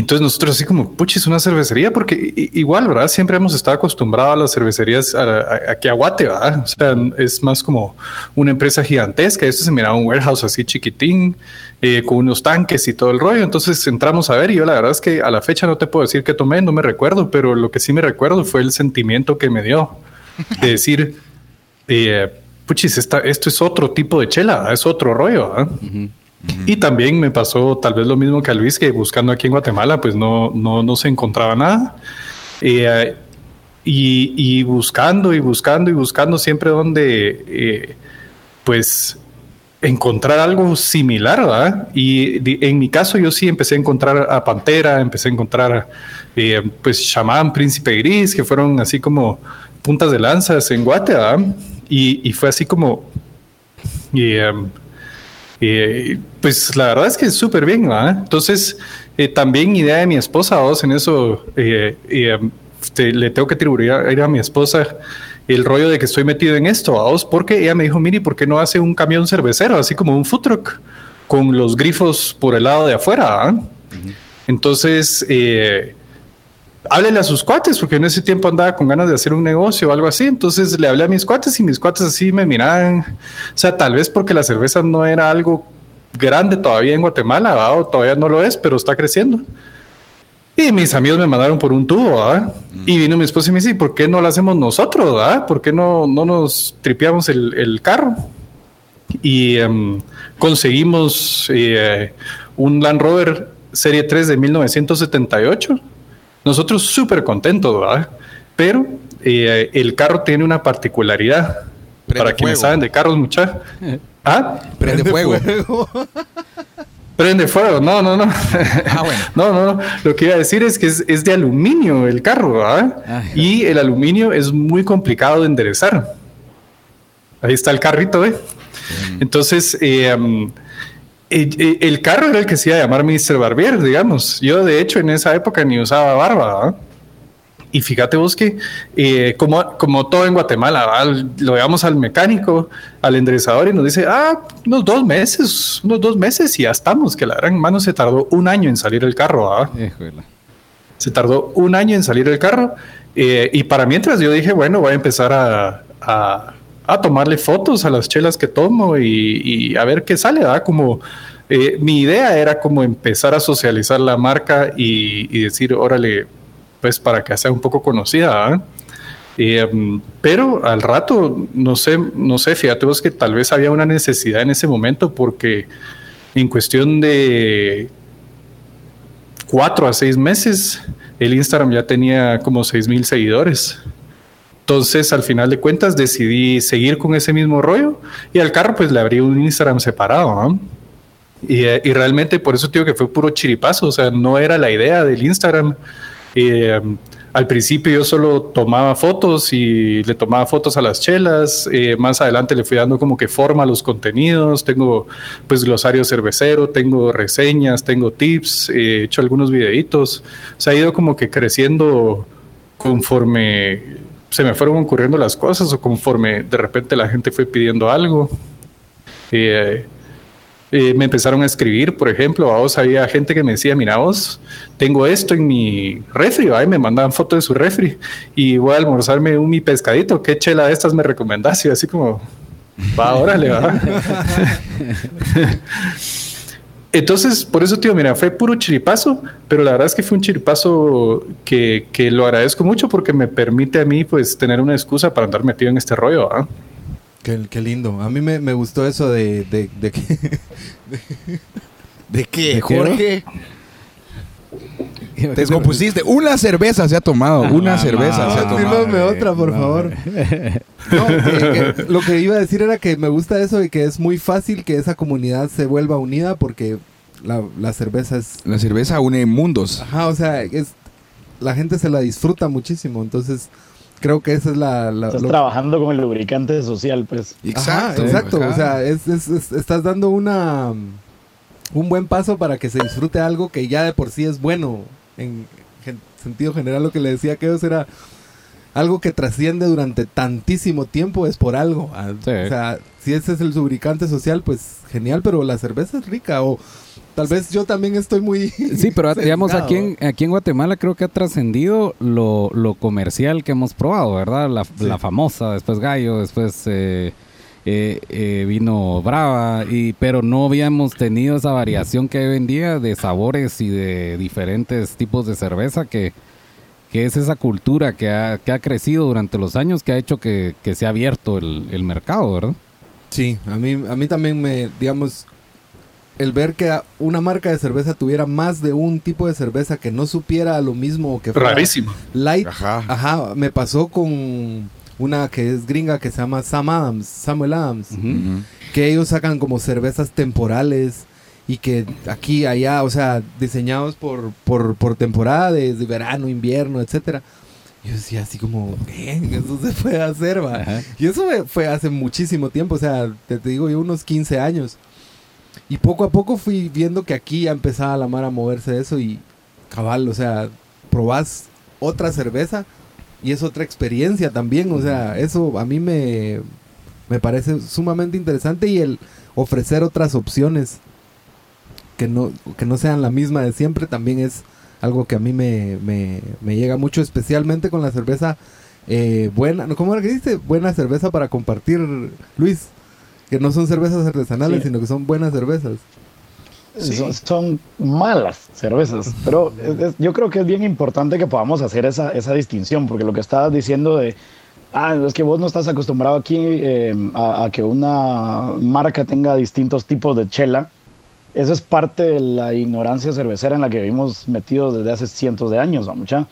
Entonces nosotros así como, puchis, una cervecería, porque igual, ¿verdad? Siempre hemos estado acostumbrados a las cervecerías a- a- a Guate, ¿verdad? O sea, es más como una empresa gigantesca. Esto se miraba un warehouse así chiquitín, eh, con unos tanques y todo el rollo. Entonces entramos a ver y yo la verdad es que a la fecha no te puedo decir que tomé, no me recuerdo, pero lo que sí me recuerdo fue el sentimiento que me dio de decir, eh, puchis, esto es otro tipo de chela, es otro rollo, ¿verdad? Y también me pasó tal vez lo mismo que a Luis, que buscando aquí en Guatemala, pues no, no, no se encontraba nada. Eh, y, y buscando y buscando y buscando siempre donde, eh, pues, encontrar algo similar, ¿verdad? Y en mi caso yo sí empecé a encontrar a Pantera, empecé a encontrar, eh, pues, Shaman, Príncipe Gris, que fueron así como puntas de lanzas en Guate, ¿verdad? Y, y fue así como... y, em, eh, pues la verdad es que es súper bien, ¿verdad? Entonces, eh, también idea de mi esposa, vos en eso eh, eh, te- le tengo que atribuir a, a mi esposa el rollo de que estoy metido en esto, vos, porque ella me dijo, mire, ¿por qué no hace un camión cervecero, así como un food truck, con los grifos por el lado de afuera? Entonces, eh, háblele a sus cuates, porque en ese tiempo andaba con ganas de hacer un negocio o algo así. Entonces le hablé a mis cuates y mis cuates así me miraban. O sea, tal vez porque la cerveza no era algo grande todavía en Guatemala, ¿va? o todavía no lo es, pero está creciendo. Y mis amigos me mandaron por un tubo, ¿va? Y vino mi esposa y me dice, ¿por qué no lo hacemos nosotros, ¿va? ¿Por qué no, no nos tripeamos el, el carro? Y em, conseguimos eh, un Land Rover Serie 3 de 1978. Nosotros súper contentos, ¿verdad? Pero eh, el carro tiene una particularidad. Prende Para quienes saben de carros, mucha. ¿Ah? Prende fuego. Prende fuego. No, no, no. Ah, bueno. No, no, no. Lo que iba a decir es que es, es de aluminio el carro, ¿verdad? Ay. Y el aluminio es muy complicado de enderezar. Ahí está el carrito, ¿eh? Entonces, eh, el carro era el que se iba a llamar Mr. Barbier, digamos. Yo, de hecho, en esa época ni usaba barba, ¿verdad? Y fíjate vos que, eh, como, como todo en Guatemala, lo llevamos al mecánico, al enderezador y nos dice, ah, unos dos meses, unos dos meses y ya estamos, que la gran mano se tardó un año en salir el carro. Se tardó un año en salir el carro. eh, y para mientras yo dije, bueno, voy a empezar a, a- a tomarle fotos a las chelas que tomo y, a ver qué sale, ¿verdad? Como eh, mi idea era como empezar a socializar la marca y, decir, órale, pues para que sea un poco conocida. Eh, pero al rato, no sé, no sé, fíjate vos que tal vez había una necesidad en ese momento porque en cuestión de cuatro a seis meses, el Instagram ya tenía como seis mil seguidores. Entonces, al final de cuentas, decidí seguir con ese mismo rollo y al carro pues le abrí un Instagram separado. Y, y, realmente por eso digo que fue puro chiripazo, o sea, no era la idea del Instagram. Eh, al principio yo solo tomaba fotos y le tomaba fotos a las chelas. Eh, más adelante le fui dando como que forma a los contenidos. Tengo pues glosario cervecero, tengo reseñas, tengo tips, he hecho algunos videitos. Se ha ido como que creciendo conforme se me fueron ocurriendo las cosas o conforme de repente la gente fue pidiendo algo. Eh, eh, me empezaron a escribir, por ejemplo, a vos había gente que me decía, mira vos, tengo esto en mi refri, ahí me mandaban fotos de su refri y voy a almorzarme un mi pescadito, ¿qué chela de estas me recomendás? Y así como, va, órale, va. Entonces, por eso, tío, mira, fue puro chiripazo, pero la verdad es que fue un chiripazo que, que lo agradezco mucho porque me permite a mí, pues, tener una excusa para andar metido en este rollo, ¿ah? Qué, lindo. A mí me, gustó eso de, de, de que... ¿De qué, Jorge? Te descompusiste. Una cerveza se ha tomado. Una cerveza se ha tomado. otra, por favor. lo que iba a decir era que me gusta eso y que es muy fácil que esa comunidad se vuelva unida porque la, la cerveza es... La cerveza une mundos. Ajá, o sea, es, la gente se la disfruta muchísimo. Entonces, creo que esa es la... estás trabajando con el lubricante social, pues. Exacto. exacto. O sea, estás dando una un buen paso para que se disfrute algo que ya de por sí es bueno. En, sentido general, lo que le decía que era algo que trasciende durante tantísimo tiempo es por algo. Ah, o sea, si ese es el lubricante social, pues genial, pero la cerveza es rica. O Tal vez yo también estoy muy... Sí, pero digamos, aquí en, aquí en Guatemala creo que ha trascendido lo, comercial que hemos probado, ¿verdad? La, famosa, después Gallo, después eh, eh, eh, vino Brava, y, pero no habíamos tenido esa variación que hoy en día de sabores y de diferentes tipos de cerveza que, que es esa cultura que ha, que ha crecido durante los años que ha hecho que, que se ha abierto el, el mercado, ¿verdad? Sí, a mí, a mí también me, digamos, el ver que una marca de cerveza tuviera más de un tipo de cerveza que no supiera lo mismo que fuera rarísimo light ajá. me pasó con una que es gringa que se llama Sam Adams Samuel Adams que ellos sacan como cervezas temporales y que aquí allá o sea diseñados por por, por temporada de, verano invierno etcétera. Yo decía así como, Eso se puede hacer, va. Y eso fue hace muchísimo tiempo, o sea, te, te digo yo, unos 15 años. Y poco a poco fui viendo que aquí ya empezaba la mar a moverse de eso y cabal, o sea, probás otra cerveza y es otra experiencia también, o sea, eso a mí me, me parece sumamente interesante y el ofrecer otras opciones que no, que no sean la misma de siempre también es algo que a mí me, me, me llega mucho, especialmente con la cerveza eh, buena, ¿cómo era que dice? Buena cerveza para compartir, Luis. Que no son cervezas artesanales, sino que son buenas cervezas. Son, malas cervezas, pero yo creo que es bien importante que podamos hacer esa, esa distinción, porque lo que estabas diciendo de, ah, es que vos no estás acostumbrado aquí em, a, que una marca tenga distintos tipos de chela, eso es parte de la ignorancia cervecera en la que vivimos metidos desde hace cientos de años, ¿no? mucha.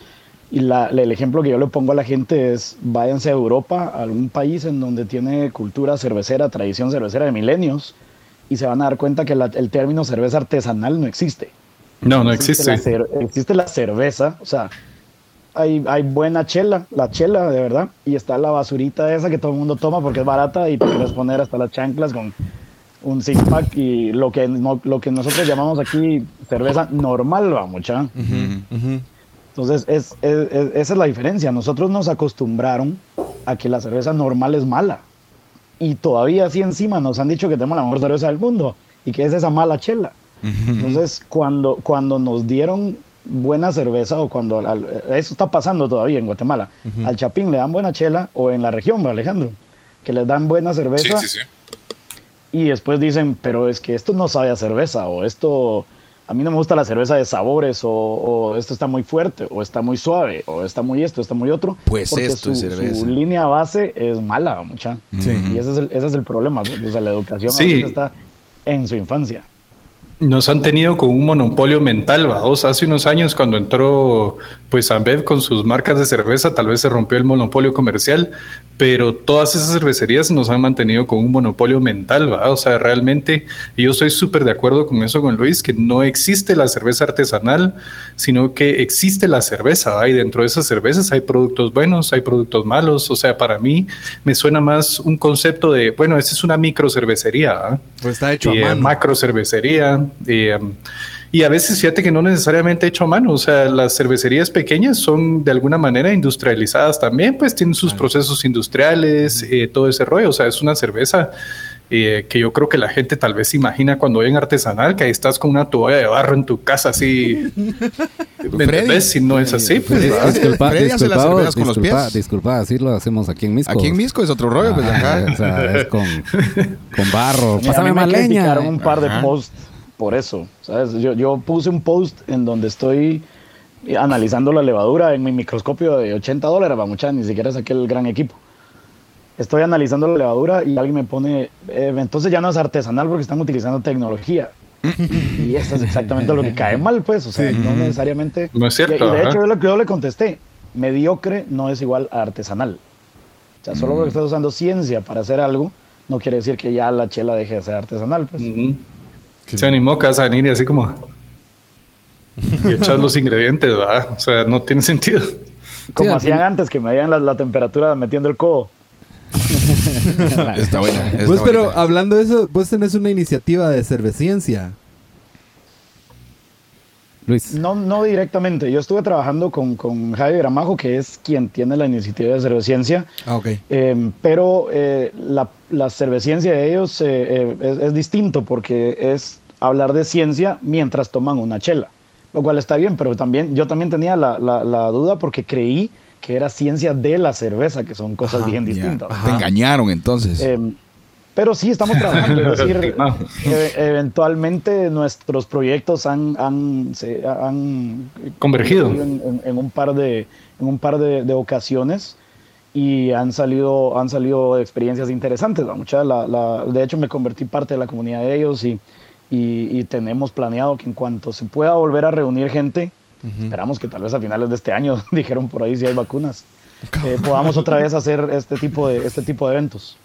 Y el ejemplo que yo le pongo a la gente es, váyanse a Europa, a algún país en donde tiene cultura cervecera, tradición cervecera de milenios, y se van a dar cuenta que el término cerveza artesanal no existe. No, no existe. Existe la, cerveza, o sea, hay, hay, buena chela, la chela de verdad, y está la basurita esa que todo el mundo toma porque es barata y te quieres poner hasta las chanclas con un six pack y lo que, lo que nosotros llamamos aquí cerveza normal, va mucha. Entonces, es, esa es la diferencia. Nosotros nos acostumbraron a que la cerveza normal es mala. Y todavía así encima nos han dicho que tenemos la mejor cerveza del mundo y que es esa mala chela. Entonces, cuando, cuando nos dieron buena cerveza o cuando eso está pasando todavía en Guatemala, al Chapín le dan buena chela o en la región, Alejandro, que les dan buena cerveza. y después dicen, pero es que esto no sabe a cerveza o esto, a mí no me gusta la cerveza de sabores o, esto está muy fuerte o está muy suave o está muy esto, está muy otro. Pues porque esto su, su línea base es mala, mucha. Y ese es, el, ese es el problema. O sea, la educación está en su infancia. Nos han tenido con un monopolio mental, vamos. Hace unos años cuando entró pues Ambev con sus marcas de cerveza, tal vez se rompió el monopolio comercial, pero todas esas cervecerías nos han mantenido con un monopolio mental, ¿va? O sea, realmente yo estoy súper de acuerdo con eso con Luis, que no existe la cerveza artesanal, sino que existe la cerveza, ¿va? Y dentro de esas cervezas hay productos buenos, hay productos malos, o sea, para mí me suena más un concepto de, bueno, esa es una micro cervecería, Pues está hecho a eh, mano. macro cervecería, eh, y a veces fíjate que no necesariamente hecho a mano, o sea, las cervecerías pequeñas son de alguna manera industrializadas también, pues tienen sus procesos industriales, eh, todo ese rollo, o sea, es una cerveza eh, que yo creo que la gente tal vez imagina cuando ven artesanal, que ahí estás con una toalla de barro en tu casa así. ¿Me Si no es así, pues. Disculpa, disculpa, con los pies. disculpa, así lo hacemos aquí en Misco. Aquí en Misco es otro rollo, pues acá. O sea, es con, con barro. Pásame más leña. un par de posts por eso. ¿sabes? Yo, yo puse un post en donde estoy analizando la levadura en mi microscopio de 80 dólares, va mucha, ni siquiera saqué el gran equipo. Estoy analizando la levadura y alguien me pone, eh, entonces ya no es artesanal porque están utilizando tecnología. y eso es exactamente lo que cae mal, pues, o sea, no necesariamente... No es cierto. Y, de hecho, yo, lo, yo le contesté, mediocre no es igual a artesanal. O sea, solo porque estás usando ciencia para hacer algo, no quiere decir que ya la chela deje de ser artesanal, pues. Que vas a venir y así como. Y echar los ingredientes, ¿verdad? O sea, no tiene sentido. Como hacían antes, que medían la, la, temperatura metiendo el codo. está buena. Está pues, pero hablando de eso, vos tenés una iniciativa de cerveciencia. Luis. No, no directamente. Yo estuve trabajando con, con Javi Gramajo, que es quien tiene la iniciativa de cerveciencia. Ah, ok. Eh, pero eh, la, la, cerveciencia de ellos eh, es, es, distinto porque es hablar de ciencia mientras toman una chela, lo cual está bien, pero también yo también tenía la, la, la duda porque creí que era ciencia de la cerveza, que son cosas Ajá, bien distintas. Te engañaron entonces. Pero sí, estamos trabajando. Es decir, e eventualmente nuestros proyectos han, han, se, han convergido en, en, en, un par de, en un par de, de, ocasiones y han salido, han salido experiencias interesantes. Mucha, la, la, de hecho, me convertí parte de la comunidad de ellos y, y, y tenemos planeado que en cuanto se pueda volver a reunir gente, uh -huh. esperamos que tal vez a finales de este año, dijeron por ahí si hay vacunas, eh, podamos otra vez hacer este tipo de, este tipo de eventos.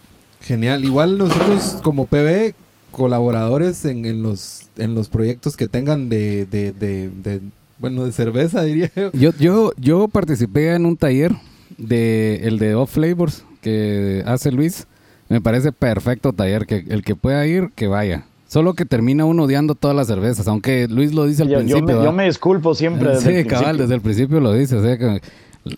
Genial. Igual nosotros como PB, colaboradores en, en, los, en los proyectos que tengan de, de, de, de, bueno, de cerveza, diría yo. Yo, yo, yo participé en un taller de el de Off Flavors que hace Luis. Me parece perfecto taller, que el que pueda ir, que vaya. Solo que termina uno odiando todas las cervezas, aunque Luis lo dice al yo, principio. Yo me, yo me, disculpo siempre. Desde sí, el cabal, principio. desde el principio lo dice. O sea, que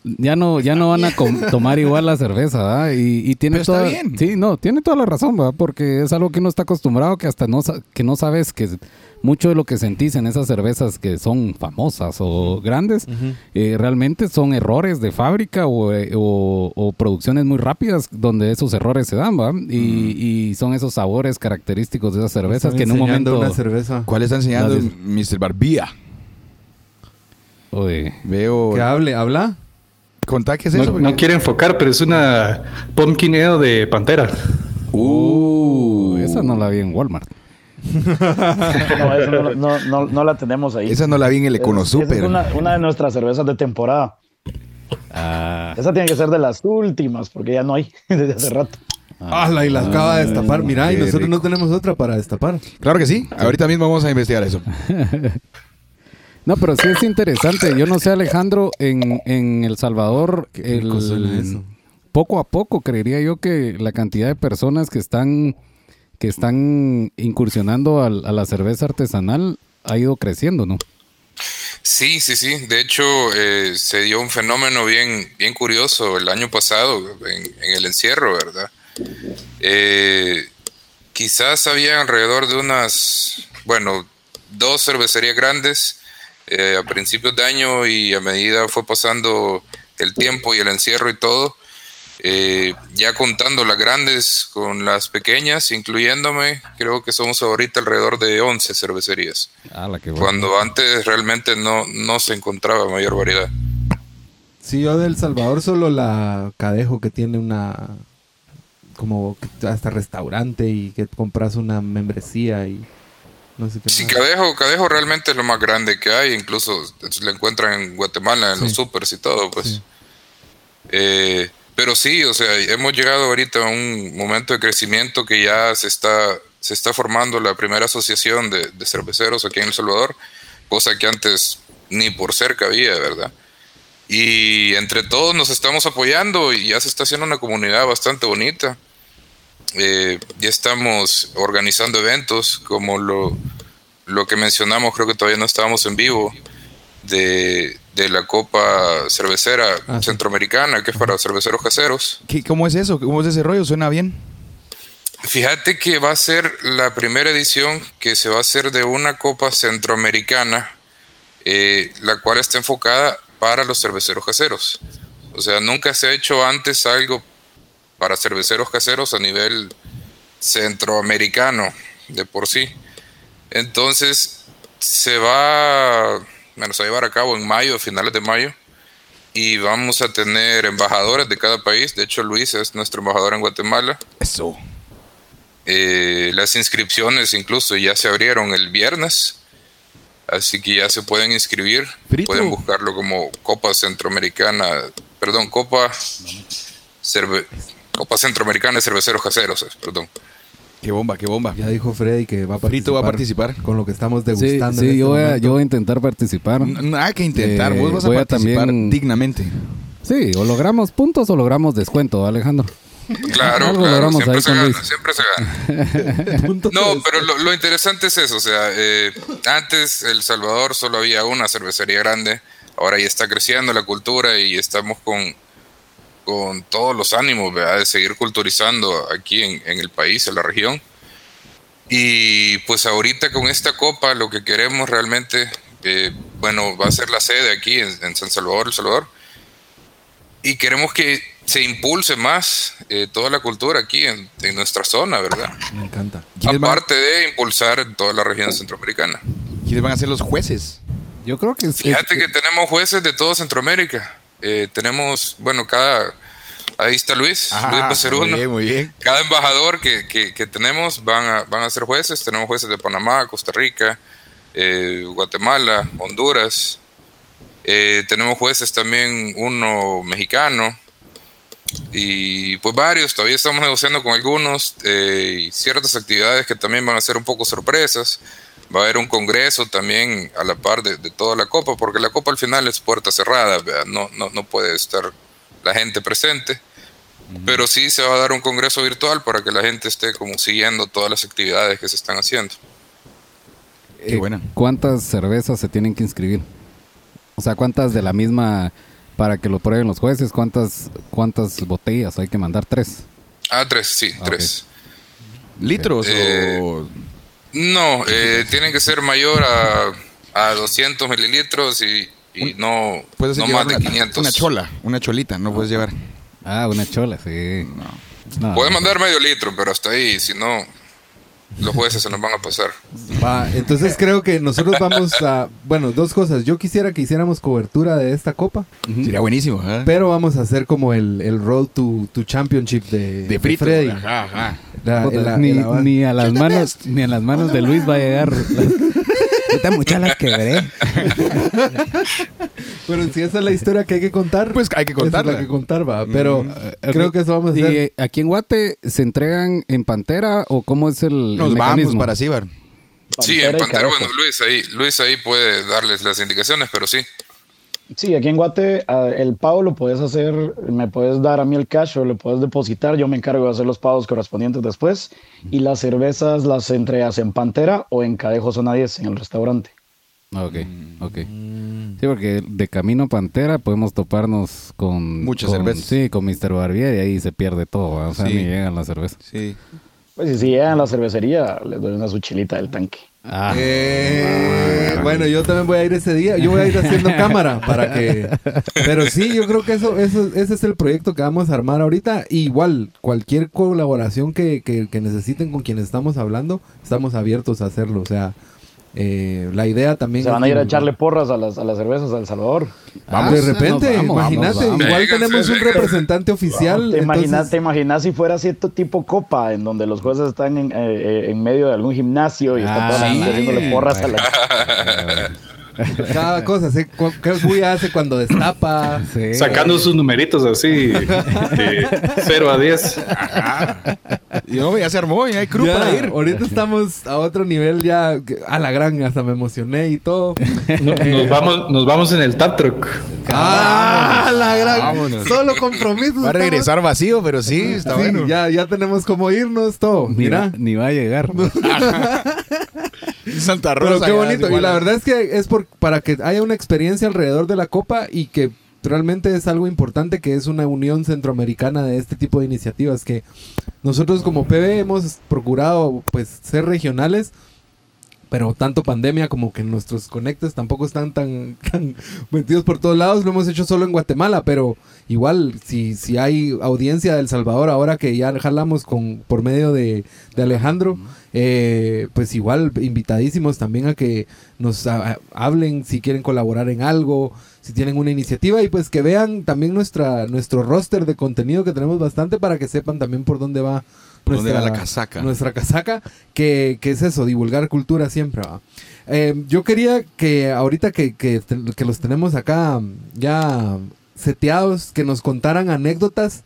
ya no, ya no van a tomar igual la cerveza, ¿verdad? Y, y tiene Pero toda, está bien. sí, no, tiene toda la razón, ¿verdad? Porque es algo que uno está acostumbrado que hasta no, que no sabes que mucho de lo que sentís en esas cervezas que son famosas o grandes, uh -huh. eh, realmente son errores de fábrica o, eh, o, o, producciones muy rápidas donde esos errores se dan, ¿verdad? Y, uh -huh. y son esos sabores característicos de esas cervezas que en un momento... Una cerveza. ¿Cuál está enseñando Mr. Barbía? Oye. Veo... Que hable, habla. Contá qué es no, eso. No quiere enfocar, pero es una pumpkin ale de Pantera. Uh, esa no la vi en Walmart. no, esa no, no, no, no, la tenemos ahí. Esa no la vi en el Econosuper. Es, es una, una, de nuestras cervezas de temporada. Ah. Esa tiene que ser de las últimas, porque ya no hay desde hace rato. Ah, la, y la acaba de destapar. Mira, y nosotros rico. no tenemos otra para destapar. Claro que sí. Ahorita mismo vamos a investigar eso. No, pero sí es interesante. Yo no sé, Alejandro, en, en El Salvador, el, eso? poco a poco creería yo que la cantidad de personas que están, que están incursionando a, a la cerveza artesanal ha ido creciendo, ¿no? Sí, sí, sí. De hecho, eh, se dio un fenómeno bien, bien curioso el año pasado en, en el encierro, ¿verdad? Eh, quizás había alrededor de unas, bueno, dos cervecerías grandes eh, a principios de año y a medida fue pasando el tiempo y el encierro y todo, Eh, ya contando las grandes con las pequeñas, incluyéndome, creo que somos ahorita alrededor de 11 cervecerías. Ah, cuando antes realmente no, no se encontraba mayor variedad. Sí, yo del Salvador solo la Cadejo que tiene una como hasta restaurante y que compras una membresía y no sé qué. Sí, Cadejo, Cadejo realmente es lo más grande que hay, incluso lo encuentran en Guatemala, en los supers y todo, pues. Eh, pero sí, o sea, hemos llegado ahorita a un momento de crecimiento que ya se está, se está formando la primera asociación de, cerveceros aquí en El Salvador, cosa que antes ni por cerca había, ¿verdad? Y entre todos nos estamos apoyando y ya se está haciendo una comunidad bastante bonita. Eh, ya estamos organizando eventos como lo, lo que mencionamos, creo que todavía no estábamos en vivo, de, de la Copa Cervecera ah, Centroamericana, que es para cerveceros caseros. ¿Cómo es eso? ¿Cómo es ese rollo? ¿Suena bien? Fíjate que va a ser la primera edición que se va a hacer de una Copa Centroamericana, eh, la cual está enfocada para los cerveceros caseros. O sea, nunca se ha hecho antes algo para cerveceros caseros a nivel centroamericano de por sí. Entonces, se va bueno, se va a llevar a cabo en mayo, a finales de mayo, y vamos a tener embajadores de cada país. De hecho, Luis es nuestro embajador en Guatemala. Eso. Eh, las inscripciones incluso ya se abrieron el viernes, así que ya se pueden inscribir. Pueden buscarlo como Copa Centroamericana, perdón, Copa, Copa Centroamericana de Cerveceros Caseros, perdón. Qué bomba, qué bomba. Ya dijo Freddy que va a participar. Frito va a participar. Con lo que estamos degustando. Sí, sí este yo, voy a, yo, voy a, intentar participar. Nada que intentar, vos vas a participar dignamente. Sí, o logramos puntos o logramos descuento, Alejandro. Claro, claro siempre, se gana, siempre se gana. no, pero lo, lo, interesante es eso, o sea, eh, antes El Salvador solo había una cervecería grande, ahora ya está creciendo la cultura y estamos con con todos los ánimos de seguir culturizando aquí en, el país, en la región. Y pues ahorita con esta copa lo que queremos realmente, eh, bueno, va a ser la sede aquí en, San Salvador, El Salvador. Y queremos que se impulse más eh, toda la cultura aquí en, nuestra zona, ¿verdad? Me encanta. Aparte de impulsar en toda la región centroamericana. ¿Quiénes van a ser los jueces? Yo creo que... Fíjate que tenemos jueces de todo Centroamérica. Eh, tenemos, bueno, cada, ahí está Luis, Luis Muy bien, muy bien. Cada embajador que, que, tenemos van a, van a ser jueces. Tenemos jueces de Panamá, Costa Rica, eh, Guatemala, Honduras. Eh, tenemos jueces también, uno mexicano. Y pues varios, todavía estamos negociando con algunos. y ciertas actividades que también van a ser un poco sorpresas va a haber un congreso también a la par de, toda la copa, porque la copa al final es puerta cerrada, no, no, no puede estar la gente presente. Pero sí se va a dar un congreso virtual para que la gente esté como siguiendo todas las actividades que se están haciendo. Qué buena. ¿Cuántas cervezas se tienen que inscribir? O sea, ¿cuántas de la misma para que lo prueben los jueces? ¿Cuántas, cuántas botellas hay que mandar? ¿Tres? Ah, tres, sí, tres. ¿Litros o...? No, eh, tienen que ser mayor a, a 200 mililitros y, no, no más de 500. Una chola, una cholita, no puedes llevar. Ah, una chola, sí. Puedes mandar medio litro, pero hasta ahí, si no, los jueces se nos van a pasar. Va, entonces creo que nosotros vamos a. Bueno, dos cosas. Yo quisiera que hiciéramos cobertura de esta copa. Sería buenísimo. ¿eh? Pero vamos a hacer como el, el Road to, to Championship de, de, Freddy. Ajá, ajá. ni, ni, a las manos, ni a las manos de Luis va a llegar. Ahorita muchas las quebré. Pero si esa es la historia que hay que contar, pues hay que contarla. hay que contar, va. Pero creo que eso vamos a hacer. ¿Y aquí en Guate se entregan en Pantera o cómo es el, Nos vamos para Cibar. Sí, en Pantera, bueno, Luis ahí, Luis ahí puede darles las indicaciones, pero sí. Sí, aquí en Guate el pago lo puedes hacer, me puedes dar a mí el cash o le puedes depositar, yo me encargo de hacer los pagos correspondientes después y las cervezas las entregas en Pantera o en Cadejo Zona 10, en el restaurante. Ok, ok. Sí, porque de camino Pantera podemos toparnos con... Muchas cervezas. Sí, con Mr. Barbier y ahí se pierde todo, o sea, ni llegan las cervezas. Sí. Pues si llegan a la cervecería, les doy una suchilita del tanque. Ah. Eh, bueno, yo también voy a ir ese día. Yo voy a ir haciendo cámara para que. Pero sí, yo creo que eso, eso, ese es el proyecto que vamos a armar ahorita. igual, cualquier colaboración que, que, que necesiten con quienes estamos hablando, estamos abiertos a hacerlo. O sea, eh, la idea también. Se van a ir a echarle porras a las, a las cervezas a El Salvador. Vamos, de repente, imagínate, igual tenemos un representante oficial. ¿Te, imaginas, si fuera cierto tipo copa, en donde los jueces están en, eh, en medio de algún gimnasio y están ah, haciéndole porras a las. Cada cosa, ¿sí? ¿qué Gui hace cuando destapa? Sacando sus numeritos así, de 0 a 10. Yo ya se armó, ya hay crew para ir. Ahorita estamos a otro nivel ya, a la gran, hasta me emocioné y todo. Nos, vamos, nos vamos en el tap truck. ¡Ah, la gran! Solo compromisos. Va a regresar vacío, pero sí, está bueno. Ya, ya tenemos como irnos todo. Mira. Ni va a llegar. Santa Rosa. Pero qué bonito. Y la verdad es que es por, para que haya una experiencia alrededor de la Copa y que realmente es algo importante que es una unión centroamericana de este tipo de iniciativas que nosotros como PB hemos procurado pues ser regionales pero tanto pandemia como que nuestros conectes tampoco están tan, tan metidos por todos lados. Lo hemos hecho solo en Guatemala, pero igual, si, si hay audiencia de El Salvador ahora que ya jalamos con, por medio de, Alejandro, eh, pues igual invitadísimos también a que nos hablen si quieren colaborar en algo, si tienen una iniciativa y pues que vean también nuestra, nuestro roster de contenido que tenemos bastante para que sepan también por dónde va nuestra, la casaca? Nuestra casaca, que, que, es eso, divulgar cultura siempre. Eh, yo quería que ahorita que, que, que los tenemos acá ya seteados, que nos contaran anécdotas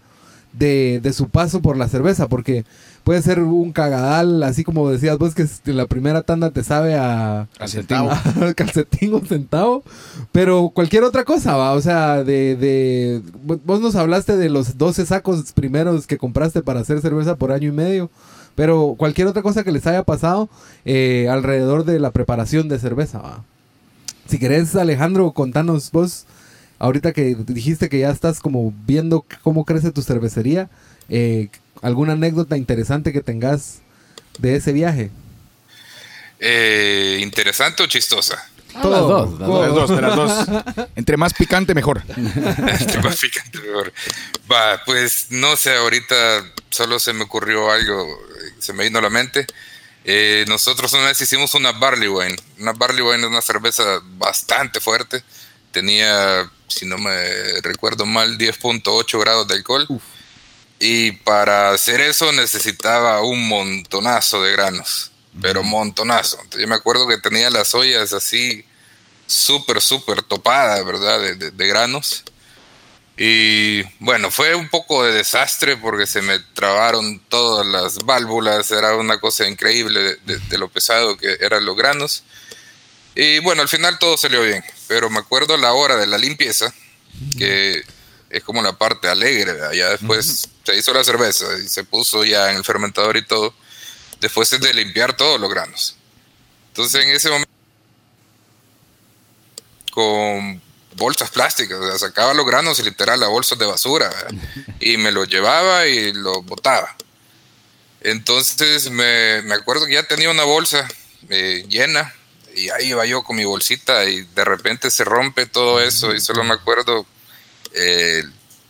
de, de su paso por la cerveza, porque puede ser un cagadal, así como decías vos, que la primera tanda te sabe a calcetín, o centavo, pero cualquier otra cosa, va, o sea, de, de, vos nos hablaste de los 12 sacos primeros que compraste para hacer cerveza por año y medio, pero cualquier otra cosa que les haya pasado eh, alrededor de la preparación de cerveza, va. Si querés, Alejandro, contanos vos, ahorita que dijiste que ya estás como viendo cómo crece tu cervecería, eh, ¿Alguna anécdota interesante que tengas de ese viaje? Eh, ¿Interesante o chistosa? Todas dos. Las dos, las dos. Entre más picante, mejor. Entre más picante, mejor. Va, pues no sé, ahorita solo se me ocurrió algo, se me vino a la mente. Eh, nosotros una vez hicimos una barley wine. Una barley wine es una cerveza bastante fuerte. Tenía, si no me recuerdo mal, 10.8 grados de alcohol. Uf. Y para hacer eso necesitaba un montonazo de granos, pero montonazo. yo me acuerdo que tenía las ollas así súper, súper topadas, ¿verdad? De, de, granos. Y bueno, fue un poco de desastre porque se me trabaron todas las válvulas, era una cosa increíble de, de, lo pesado que eran los granos. Y bueno, al final todo salió bien, pero me acuerdo la hora de la limpieza, que es como la parte alegre, ya después se hizo la cerveza y se puso ya en el fermentador y todo, después es de limpiar todos los granos. Entonces en ese momento, con bolsas plásticas, o sea, sacaba los granos y literal las bolsas de basura y me los llevaba y los botaba. Entonces me, me, acuerdo que ya tenía una bolsa eh, llena y ahí iba yo con mi bolsita y de repente se rompe todo eso y solo me acuerdo eh,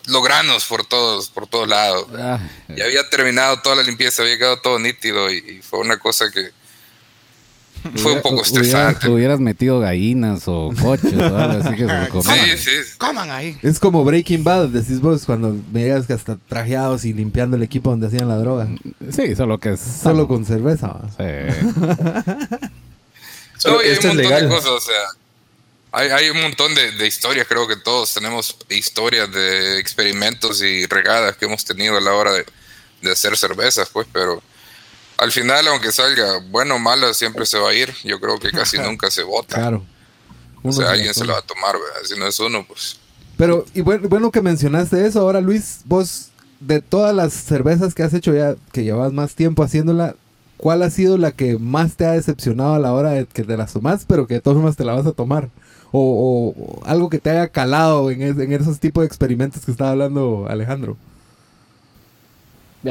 los granos por todos, por todos lados. Ah. ya había terminado toda la limpieza, había quedado todo nítido y, fue una cosa que fue un poco estresante. Hubieras, metido gallinas o coches o algo así que se Sí, sí. Coman ahí. Es como Breaking Bad, decís vos, cuando veías que hasta trajeados y limpiando el equipo donde hacían la droga. Sí, solo que es... Solo con cerveza. Sí. hay un montón de cosas, o sea hay, un montón de, historias, creo que todos tenemos historias de experimentos y regadas que hemos tenido a la hora de, hacer cervezas, pues, pero al final, aunque salga bueno o malo, siempre se va a ir. Yo creo que casi nunca se vota. Claro. o sea, alguien se lo va a tomar, si no es uno, pues. Pero, y bueno, bueno que mencionaste eso, ahora Luis, vos, de todas las cervezas que has hecho ya, que llevas más tiempo haciéndola, ¿cuál ha sido la que más te ha decepcionado a la hora de que te la tomas, pero que de todas formas te la vas a tomar? O, algo que te haya calado en, esos tipos de experimentos que estaba hablando Alejandro?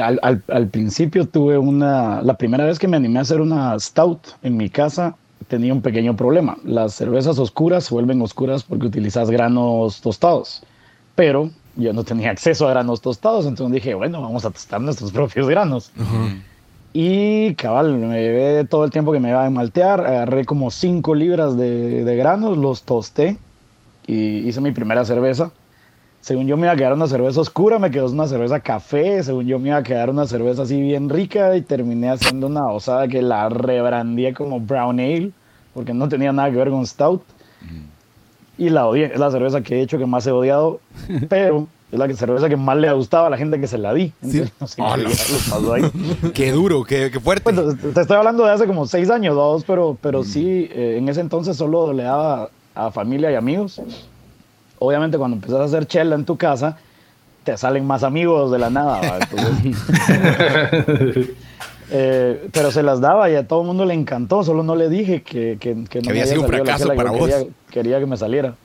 Al, principio tuve una, la primera vez que me animé a hacer una stout en mi casa, tenía un pequeño problema. Las cervezas oscuras se vuelven oscuras porque utilizas granos tostados, pero yo no tenía acceso a granos tostados, entonces dije, bueno, vamos a tostar nuestros propios granos. Y cabal, me llevé todo el tiempo que me iba a maltear, agarré como 5 libras de, de granos, los tosté y hice mi primera cerveza según yo me iba a quedar una cerveza oscura, me quedó una cerveza café, según yo me iba a quedar una cerveza así bien rica y terminé haciendo una osada que la rebrandié como brown ale, porque no tenía nada que ver con stout. Y la odié, es la cerveza que he hecho que más he odiado, pero es la cerveza que más le ha gustado a la gente que se la di. qué, duro, qué, fuerte. Pues, te estoy hablando de hace como seis años, dos, pero, pero mm. sí, eh, en ese entonces solo le daba a familia y amigos obviamente cuando empiezas a hacer chela en tu casa, te salen más amigos de la nada. Eh, pero se las daba y a todo el mundo le encantó, solo no le dije que, que, no había sido un fracaso para vos. Quería, que me saliera.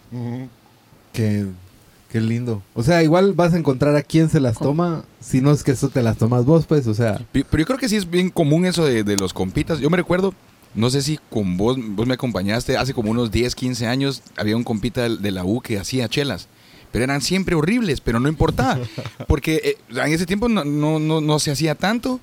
Qué, lindo. O sea, igual vas a encontrar a quién se las toma, si no es que eso te las tomas vos, pues, o sea. Pero yo creo que sí es bien común eso de, de los compitas. Yo me recuerdo, no sé si con vos, vos me acompañaste hace como unos 10, 15 años, había un compita de la U que hacía chelas. Pero eran siempre horribles, pero no importaba. Porque eh, en ese tiempo no, no, no, se hacía tanto.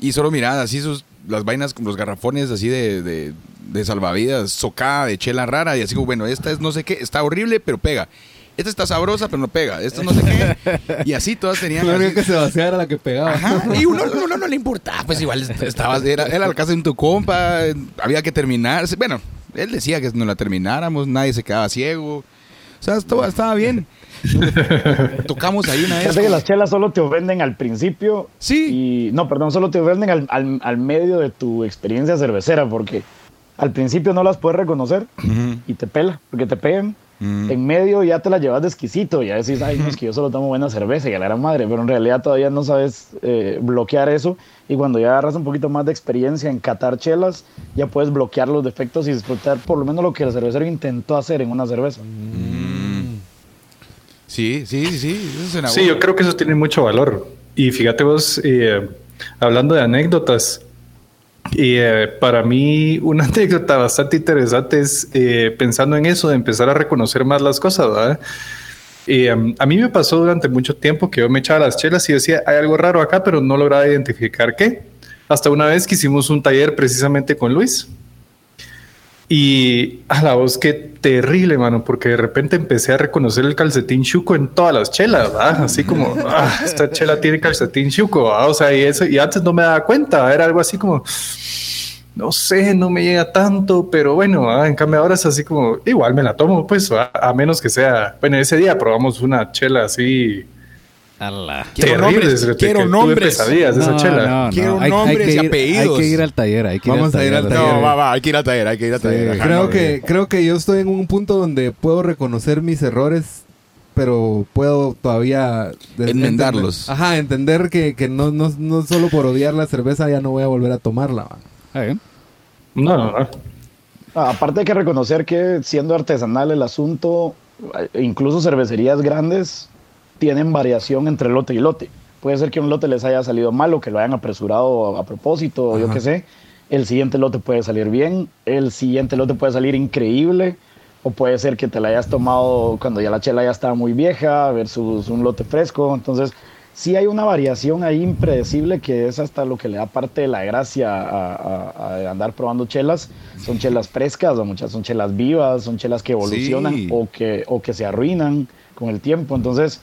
Y solo miraba así sus, las vainas, los garrafones así de, de, de salvavidas, socada, de chela rara. Y así como, bueno, esta es no sé qué, está horrible, pero pega esta está sabrosa, pero no pega, esto no sé qué. Y así todas tenían. La única que se vaciaba era la que pegaba. Y uno, uno, no le importaba, pues igual estaba, era, era la casa de tu compa, había que terminar. Bueno, él decía que no la termináramos, nadie se quedaba ciego. O sea, todo estaba bien. Tocamos ahí una vez. Fíjate que las chelas solo te ofenden al principio. Sí. Y, no, perdón, solo te ofenden al, al, al medio de tu experiencia cervecera, porque al principio no las puedes reconocer y te pela, porque te pegan. Mm. En medio ya te la llevas de exquisito, ya decís, ay, no, es que yo solo tomo buena cerveza y a la gran madre, pero en realidad todavía no sabes eh, bloquear eso. Y cuando ya agarras un poquito más de experiencia en catar chelas, ya puedes bloquear los defectos y disfrutar por lo menos lo que el cervecero intentó hacer en una cerveza. Mm. Sí, sí, sí. sí, yo creo que eso tiene mucho valor. Y fíjate vos, eh, hablando de anécdotas, y eh, para mí una anécdota bastante interesante es eh, pensando en eso, de empezar a reconocer más las cosas, em, a mí me pasó durante mucho tiempo que yo me echaba las chelas y decía, hay algo raro acá, pero no lograba identificar qué. Hasta una vez que hicimos un taller precisamente con Luis. Y a la voz, qué terrible, mano, porque de repente empecé a reconocer el calcetín chuco en todas las chelas, ¿verdad? Así como, ah, esta chela tiene calcetín chuco, ¿verdad? O sea, y eso, y antes no me daba cuenta, era algo así como, no sé, no me llega tanto, pero bueno, en cambio ahora es así como, igual me la tomo, pues, a menos que sea, bueno, ese día probamos una chela así Quiero nombres, quiero nombres. esa chela. quiero nombres y apellidos. Hay que ir al taller, hay que Vamos ir al taller. a ir al taller. No, va, va, hay que ir al taller, hay que ir al taller. creo, que, creo que yo estoy en un punto donde puedo reconocer mis errores, pero puedo todavía... Enmendarlos. ajá, entender que, que no, no, no, solo por odiar la cerveza ya no voy a volver a tomarla. no, no, no. Aparte hay que reconocer que siendo artesanal el asunto, incluso cervecerías grandes tienen variación entre lote y lote. Puede ser que un lote les haya salido mal o que lo hayan apresurado a propósito, o yo qué sé. El siguiente lote puede salir bien, el siguiente lote puede salir increíble, o puede ser que te la hayas tomado cuando ya la chela ya estaba muy vieja versus un lote fresco. Entonces, sí hay una variación ahí impredecible que es hasta lo que le da parte de la gracia a, andar probando chelas. Son chelas frescas, o muchas son chelas vivas, son chelas que evolucionan o, que, o que se arruinan con el tiempo. Entonces,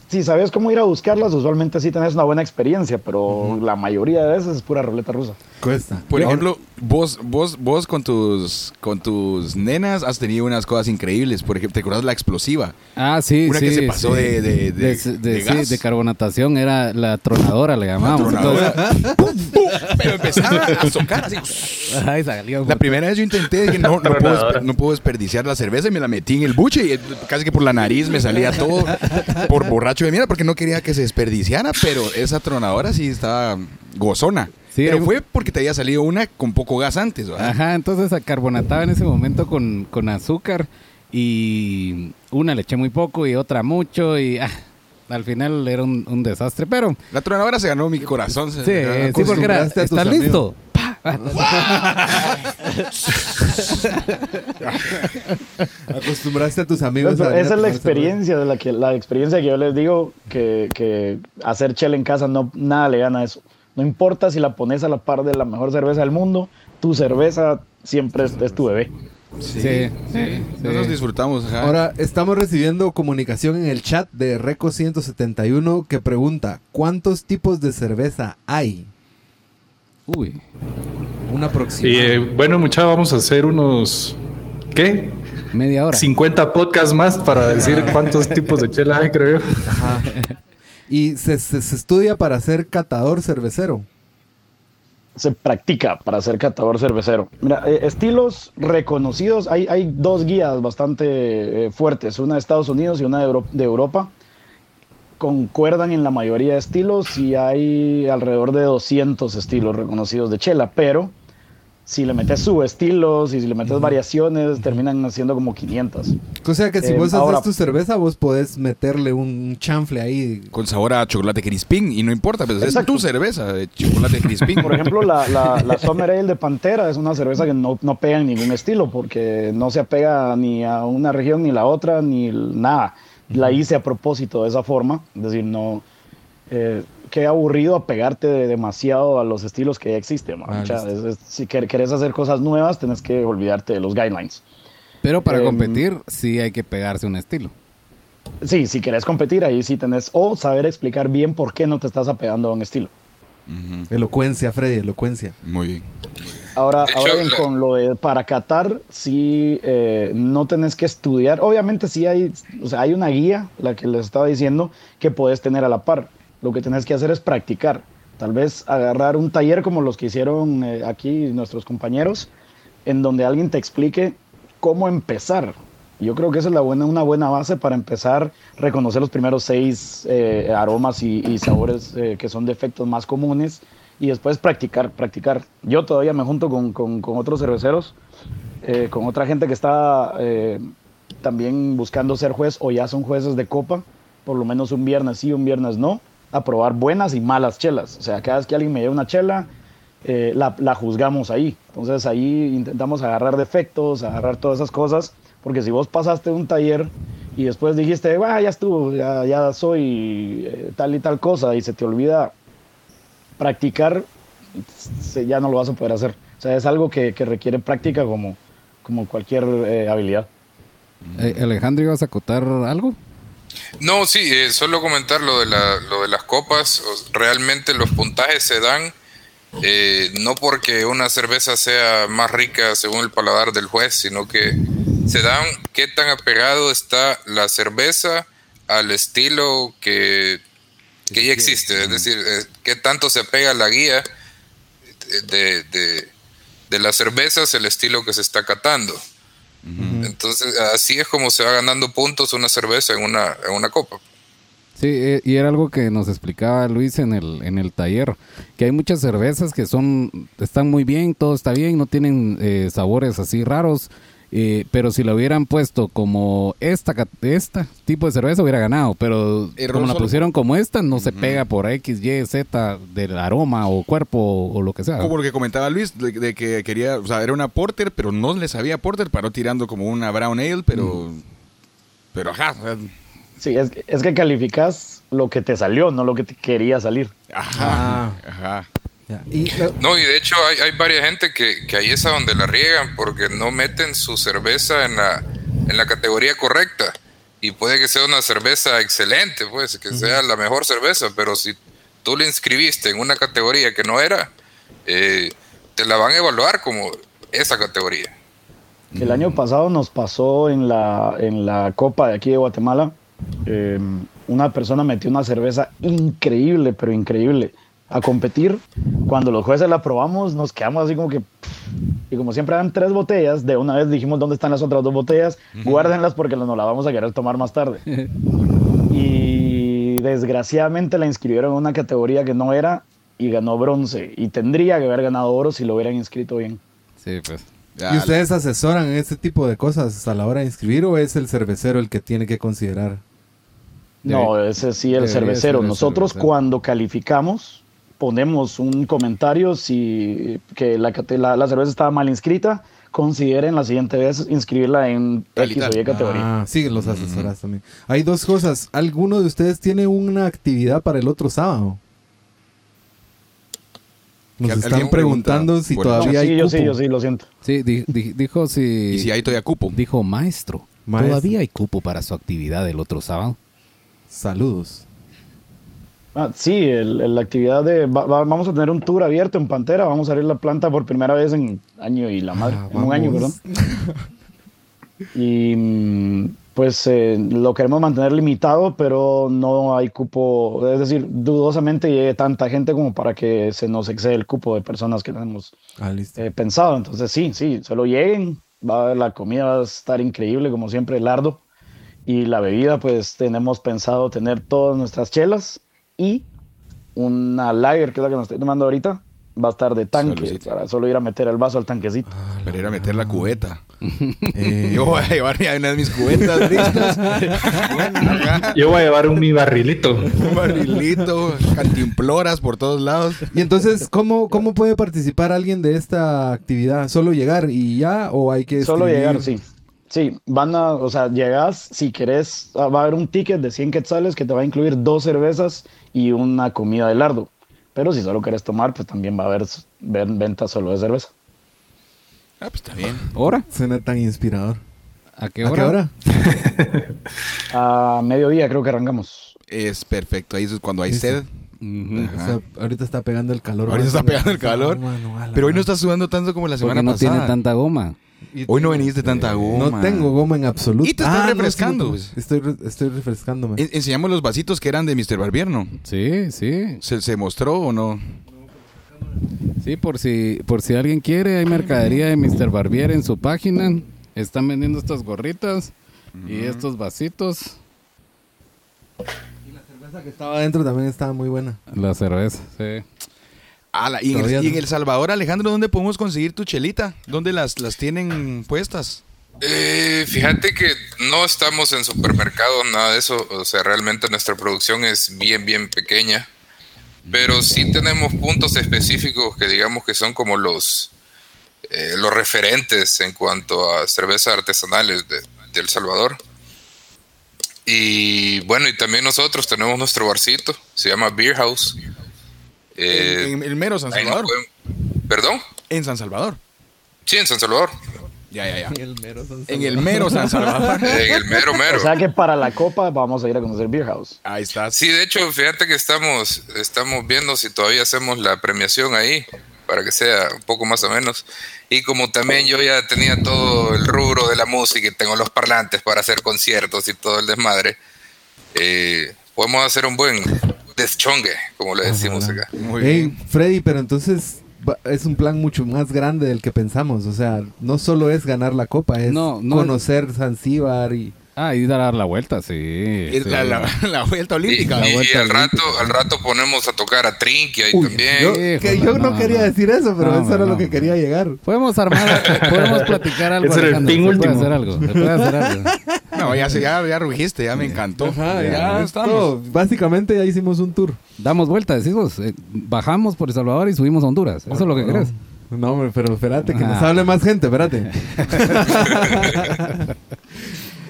si sabes cómo ir a buscarlas, usualmente sí tenés una buena experiencia, pero la mayoría de veces es pura ruleta rusa. Cuesta. Por ejemplo, vos, vos, vos con tus, con tus nenas has tenido unas cosas increíbles. Por ejemplo, ¿te acuerdas la explosiva? Ah, sí, Una que se pasó de, de, de, de, carbonatación, era la tronadora, le llamábamos. Pero empezaba a socar así. la primera vez yo intenté, dije, no, no, puedo, no puedo desperdiciar la cerveza y me la metí en el buche y casi que por la nariz me salía todo por borracho de mierda porque no quería que se desperdiciara, pero esa tronadora sí estaba gozona. pero fue porque te había salido una con poco gas antes, Ajá, entonces carbonataba en ese momento con, con azúcar y una le eché muy poco y otra mucho y... Ah, al final era un, un desastre, pero La tronadora se ganó mi corazón. se- sí, sí, porque era, acostumbraste a tus ¿estás amigos. listo? Acostumbraste a tus amigos. Pero a esa es la experiencia de la que la experiencia que yo les digo que, que hacer chela en casa no nada le gana a eso. No importa si la pones a la par de la mejor cerveza del mundo, tu cerveza siempre es, es tu bebé. Sí, sí, sí. Nosotros disfrutamos. ajá. Ahora estamos recibiendo comunicación en el chat de Reco 171 que pregunta ¿cuántos tipos de cerveza hay? Uy, Una Y aproximada. eh, bueno, muchachos, vamos a hacer unos. ¿Qué? media hora. 50 podcasts más para decir cuántos tipos de chela hay, creo yo. Ajá. Y se, se- se estudia para ser catador cervecero. Se practica para ser catador cervecero. Mira, eh, estilos reconocidos, hay, hay dos guías bastante eh, fuertes, una de Estados Unidos y una de, Euro- de Europa. Concuerdan en la mayoría de estilos y hay alrededor de 200 estilos reconocidos de chela, pero si le metes subestilos y si le metes variaciones, terminan haciendo como 500. O sea que si Eh, vos haces ahora- tu cerveza, vos podés meterle un chanfle ahí. Con sabor a chocolate crispín. Y no importa, pues es tu cerveza de chocolate crispín. Por ejemplo, la, la, la Summer Ale de Pantera es una cerveza que no, no pega en ningún estilo porque no se apega ni a una región ni la otra, ni nada. La hice a propósito de esa forma, es decir, no... Eh, qué aburrido apegarte de- demasiado a los estilos que ya existen. Ah, O sea, listo. es- es- si quer- querés hacer cosas nuevas, tenés que olvidarte de los guidelines. Pero para Em, competir sí hay que pegarse un estilo. Sí, si querés competir, ahí sí tenés... O saber explicar bien por qué no te estás apegando a un estilo. Elocuencia, Freddy, elocuencia. Muy bien. Ahora, hecho, ahora bien, la- con lo de para Qatar, sí eh, no tenés que estudiar. Obviamente sí hay, o sea, hay una guía, la que les estaba diciendo, que puedes tener a la par. Lo que tenés que hacer es practicar. Tal vez agarrar un taller como los que hicieron eh, aquí nuestros compañeros, en donde alguien te explique cómo empezar. Yo creo que esa es la buena, una buena base para empezar a reconocer los primeros seis eh, aromas y, y sabores eh, que son defectos más comunes y después practicar, practicar. Yo todavía me junto con, con- otros cerveceros, eh, con otra gente que está eh, también buscando ser juez o ya son jueces de copa, por lo menos un viernes sí, un viernes no, a probar buenas y malas chelas. O sea, cada vez que alguien me lleva una chela, eh, la, juzgamos ahí. Entonces ahí intentamos agarrar defectos, agarrar todas esas cosas, porque si vos pasaste un taller y después dijiste, "Ah, ya estuvo, ya, soy tal y tal cosa, y se te olvida practicar, ya no lo vas a poder hacer. O sea, es algo que, que requiere práctica como, como cualquier eh, habilidad. Eh, Alejandro, ¿ibas a acotar algo? No, sí, eh, solo comentar lo de, la, lo de las copas. Realmente los puntajes se dan eh, no porque una cerveza sea más rica según el paladar del juez, sino que se dan qué tan apegado está la cerveza al estilo que, que ya existe. Es decir, eh, qué tanto se apega a la guía de, de, de las cervezas, el estilo que se está catando. Entonces, así es como se va ganando puntos una cerveza en una, en una copa. Sí, eh, y era algo que nos explicaba Luis en el, en el taller, que hay muchas cervezas que son, están muy bien, todo está bien, no tienen eh, sabores así raros, eh, pero si lo hubieran puesto como esta, esta tipo de cerveza hubiera ganado, pero Error como la solo. pusieron como esta, no se pega por X, Y, Z del aroma o cuerpo o, lo que sea. Como lo que comentaba Luis, de, de que quería, o sea, era una porter, pero no le sabía porter, paró tirando como una brown ale, pero, pero ajá, o sea, Sí, es, que- es que calificas lo que te salió, no lo que te quería salir. ajá, ajá. Y No, y de hecho hay, hay varias gente que, que ahí es a donde la riegan porque no meten su cerveza en la, en la categoría correcta. Y puede que sea una cerveza excelente, pues, que sea la mejor cerveza, pero si tú le inscribiste en una categoría que no era, eh, te la van a evaluar como esa categoría. El año pasado nos pasó en la, en la Copa de aquí de Guatemala. eh, una persona metió una cerveza increíble, pero increíble, a competir. Cuando los jueces la probamos, nos quedamos así como que. Y como siempre eran tres botellas, de una vez dijimos dónde están las otras dos botellas, guárdenlas porque nos las vamos a querer tomar más tarde. y desgraciadamente la inscribieron en una categoría que no era y ganó bronce. Y tendría que haber ganado oro si lo hubieran inscrito bien. Sí, pues. Ya, ¿Y ustedes asesoran este tipo de cosas a la hora de inscribir o es el cervecero el que tiene que considerar? No, ese sí el cervecero. el Nosotros cervecero. cuando calificamos ponemos un comentario si que la, la, la cerveza estaba mal inscrita, consideren la siguiente vez inscribirla en X o. Y categoría. Ah, sí, los asesoras también. Hay dos cosas. ¿Alguno de ustedes tiene una actividad para el otro sábado? Nos están preguntando pregunta si todavía sí, hay yo cupo. sí, yo sí, lo siento. Sí, di- di- dijo si... Y si hay todavía cupo. Dijo maestro. Maestro. Todavía hay cupo para su actividad el otro sábado. Saludos. Ah, sí, el- el- la actividad de va- va- vamos a tener un tour abierto en Pantera, vamos a abrir la planta por primera vez en año y la madre, Ah, en un año, perdón. Y mm, pues eh, lo queremos mantener limitado, pero no hay cupo, es decir, dudosamente llegue tanta gente como para que se nos excede el cupo de personas que tenemos Ah, eh, pensado. Entonces sí, sí, solo lleguen, va a haber la comida va a estar increíble, como siempre, lardo. Y la bebida, pues tenemos pensado tener todas nuestras chelas y una lager, que es la que nos estoy tomando ahorita, va a estar de tanque, para solo ir a meter el vaso al tanquecito. Para ir a meter la cubeta. Eh, Yo voy a llevar ya una de mis cubetas listas. Yo voy a llevar un mi barrilito. Un barrilito, cantimploras por todos lados. y entonces, ¿cómo, ¿cómo puede participar alguien de esta actividad? ¿Solo llegar y ya? ¿O hay que Solo llegar, sí. Sí, van a, o sea, llegas, si querés, ah, va a haber un ticket de 100 quetzales que te va a incluir dos cervezas y una comida de lardo. Pero si solo querés tomar, pues también va a haber s- ven- venta solo de cerveza. Ah, pues está bien. ¿Hora? Suena tan inspirador. ¿A qué ¿A hora? qué hora? A mediodía creo que arrancamos. Es perfecto. Ahí es cuando hay sed. O sea, ahorita está pegando el calor. Ahorita está pegando el calor. mano, Pero hoy no está sudando tanto como la Porque semana no pasada. tiene tanta goma. Y Hoy no de tanta goma. No tengo goma en absoluto. Y te estás Ah, no, refrescando, sí, estoy, re- estoy refrescándome. En- enseñamos los vasitos que eran de Mr. Barbier, ¿no? Sí, sí. ¿Se, se mostró o no? Sí, por si, por si alguien quiere, hay mercadería de Mr. Barbier en su página. Están vendiendo estas gorritas y estos vasitos. La cerveza que estaba adentro también estaba muy buena. La cerveza, sí. Ala, y, en el, y en no. El Salvador, Alejandro, ¿dónde podemos conseguir tu chelita? ¿Dónde las, las tienen puestas? Eh, fíjate que no estamos en supermercados, nada de eso. O sea, realmente nuestra producción es bien, bien pequeña. Pero sí tenemos puntos específicos que digamos que son como los, eh, los referentes en cuanto a cervezas artesanales de, de El Salvador. Y bueno, y también nosotros tenemos nuestro barcito, se llama Beer House. Eh, en, en el mero San Salvador. pueden- ¿Perdón? En San Salvador. Sí, en San Salvador. Ya, ya, ya. el mero San En el mero San Salvador. En el mero, mero. O sea que para la copa vamos a ir a conocer Beer House. Ahí estás. Sí, de hecho, fíjate que estamos, estamos viendo si todavía hacemos la premiación ahí, para que sea un poco más o menos. Y como también yo ya tenía todo el rubro de la música y tengo los parlantes para hacer conciertos y todo el desmadre, eh, podemos hacer un buen deschongue, como le decimos acá. Muy bien. Freddy, pero entonces es un plan mucho más grande del que pensamos. O sea, no solo es ganar la copa, es No, no. conocer Zanzíbar y... Ah, y dar la vuelta, sí. Es sí. la, la- la vuelta Y, olímpica. y- y vuelta al rato, al rato ponemos a tocar a Trinky ahí Uy, también. yo, Híjole, que yo no, no, quería no. decir eso, pero No, eso era no, lo que no. quería llegar. Podemos armar, podemos platicar algo. Ese era el Alejandro, pin se puede último. hacer algo, puede hacer algo. No, ya, se- ya, ya rugiste, ya me encantó. Ajá, ya, ya, estamos. todo. Básicamente ya hicimos un tour. Damos vuelta, decimos, eh, bajamos por El Salvador y subimos a Honduras. Eso es lo que no, querés. No, hombre, pero espérate, que nos Ah. hable más gente, espérate.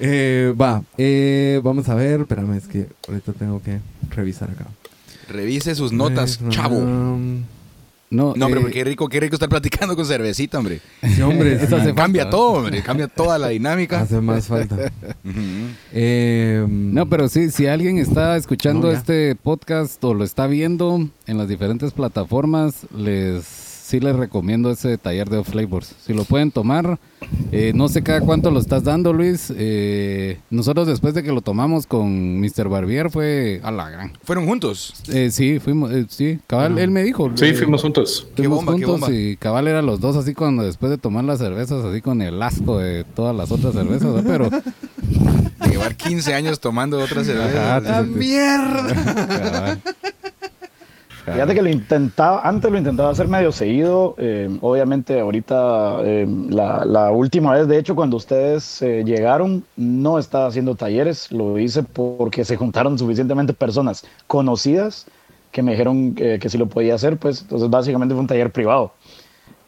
Eh, va, eh, vamos a ver, espérame, es que ahorita tengo que revisar acá. Revise sus notas, Eh, chavo. um, No, No, hombre, eh, porque qué rico, qué rico estar platicando con cervecita, hombre. sí, hombre, Eso hace sí, cambia falta. todo, hombre. Cambia toda la dinámica. hace más falta. Eh, No, pero sí, si alguien está escuchando No, este podcast o lo está viendo en las diferentes plataformas, les sí les recomiendo ese taller de Off Flavors. Si lo pueden tomar, eh, no sé cada cuánto lo estás dando, Luis. Eh, nosotros después de que lo tomamos con Mr. Barbier fue a la gran. Fueron juntos. Eh, sí, fuimos, eh, sí, cabal, él me dijo. Sí, eh, fuimos juntos. Qué Fuimos bomba, qué juntos bomba. y cabal eran los dos así cuando después de tomar las cervezas, así con el asco de todas las otras cervezas, ¿no? pero De llevar 15 años tomando otras cervezas. Ajá, ¡Ah, mierda! cabal. Fíjate que lo intentaba, antes lo intentaba hacer medio seguido. eh, obviamente, ahorita, eh, la, la última vez, de hecho, cuando ustedes eh, llegaron, no estaba haciendo talleres. Lo hice porque se juntaron suficientemente personas conocidas que me dijeron que, que sí lo podía hacer. Pues entonces, básicamente fue un taller privado.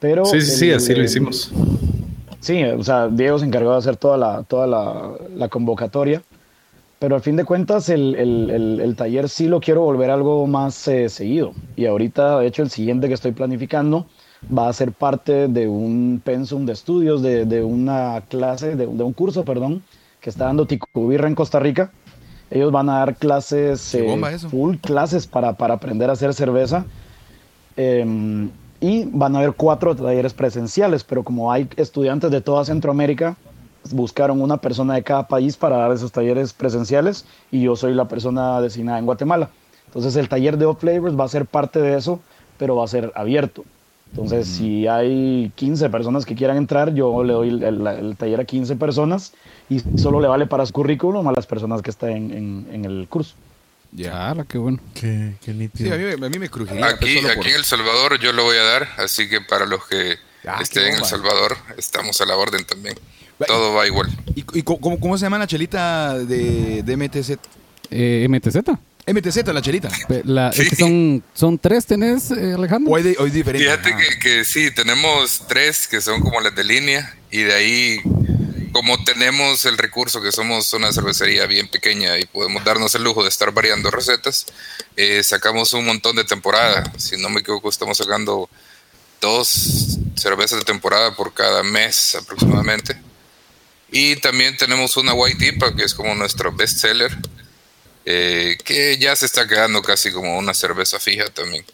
Pero Sí, sí, sí, el- así lo el- hicimos. Sí, o sea, Diego se encargó de hacer toda la, toda la, la convocatoria. Pero al fin de cuentas, el, el- el- el taller sí lo quiero volver algo más eh, seguido. Y ahorita, de hecho, el siguiente que estoy planificando va a ser parte de un pensum de estudios, de, de una clase, de, de un curso, perdón, que está dando Ticubirra en Costa Rica. Ellos van a dar clases, eh, full clases para, para aprender a hacer cerveza. Eh, y van a haber cuatro talleres presenciales, pero como hay estudiantes de toda Centroamérica, buscaron una persona de cada país para dar esos talleres presenciales y yo soy la persona designada en Guatemala. Entonces el taller de Off Flavors va a ser parte de eso, pero va a ser abierto. Entonces, si hay 15 personas que quieran entrar, yo le doy el, el- el taller a 15 personas y solo le vale para su currículum a las personas que están en, en- en el curso. Ya. Ah, qué bueno. Qué, qué Sí, nítido. a mí, me- a mí me crujiría. Aquí, solo por- aquí en El Salvador yo lo voy a dar, así que para los que Ah, qué estén en El. Salvador, estamos a la orden también. Todo va igual. ¿Y, cómo, cómo se llama la chelita de, de MTZ? Eh, MTZ. MTZ, la chelita. Es que son, son tres, ¿tenés, eh, Alejandro? O hay, de- diferente. Fíjate Ah. que, que sí, tenemos tres que son como las de línea y de ahí, como tenemos el recurso que somos una cervecería bien pequeña y podemos darnos el lujo de estar variando recetas, eh, sacamos un montón de temporada. Si no me equivoco, estamos sacando dos cervezas de temporada por cada mes aproximadamente. Y también tenemos una White IPA que es como nuestro best seller, eh, que ya se está quedando casi como una cerveza fija también.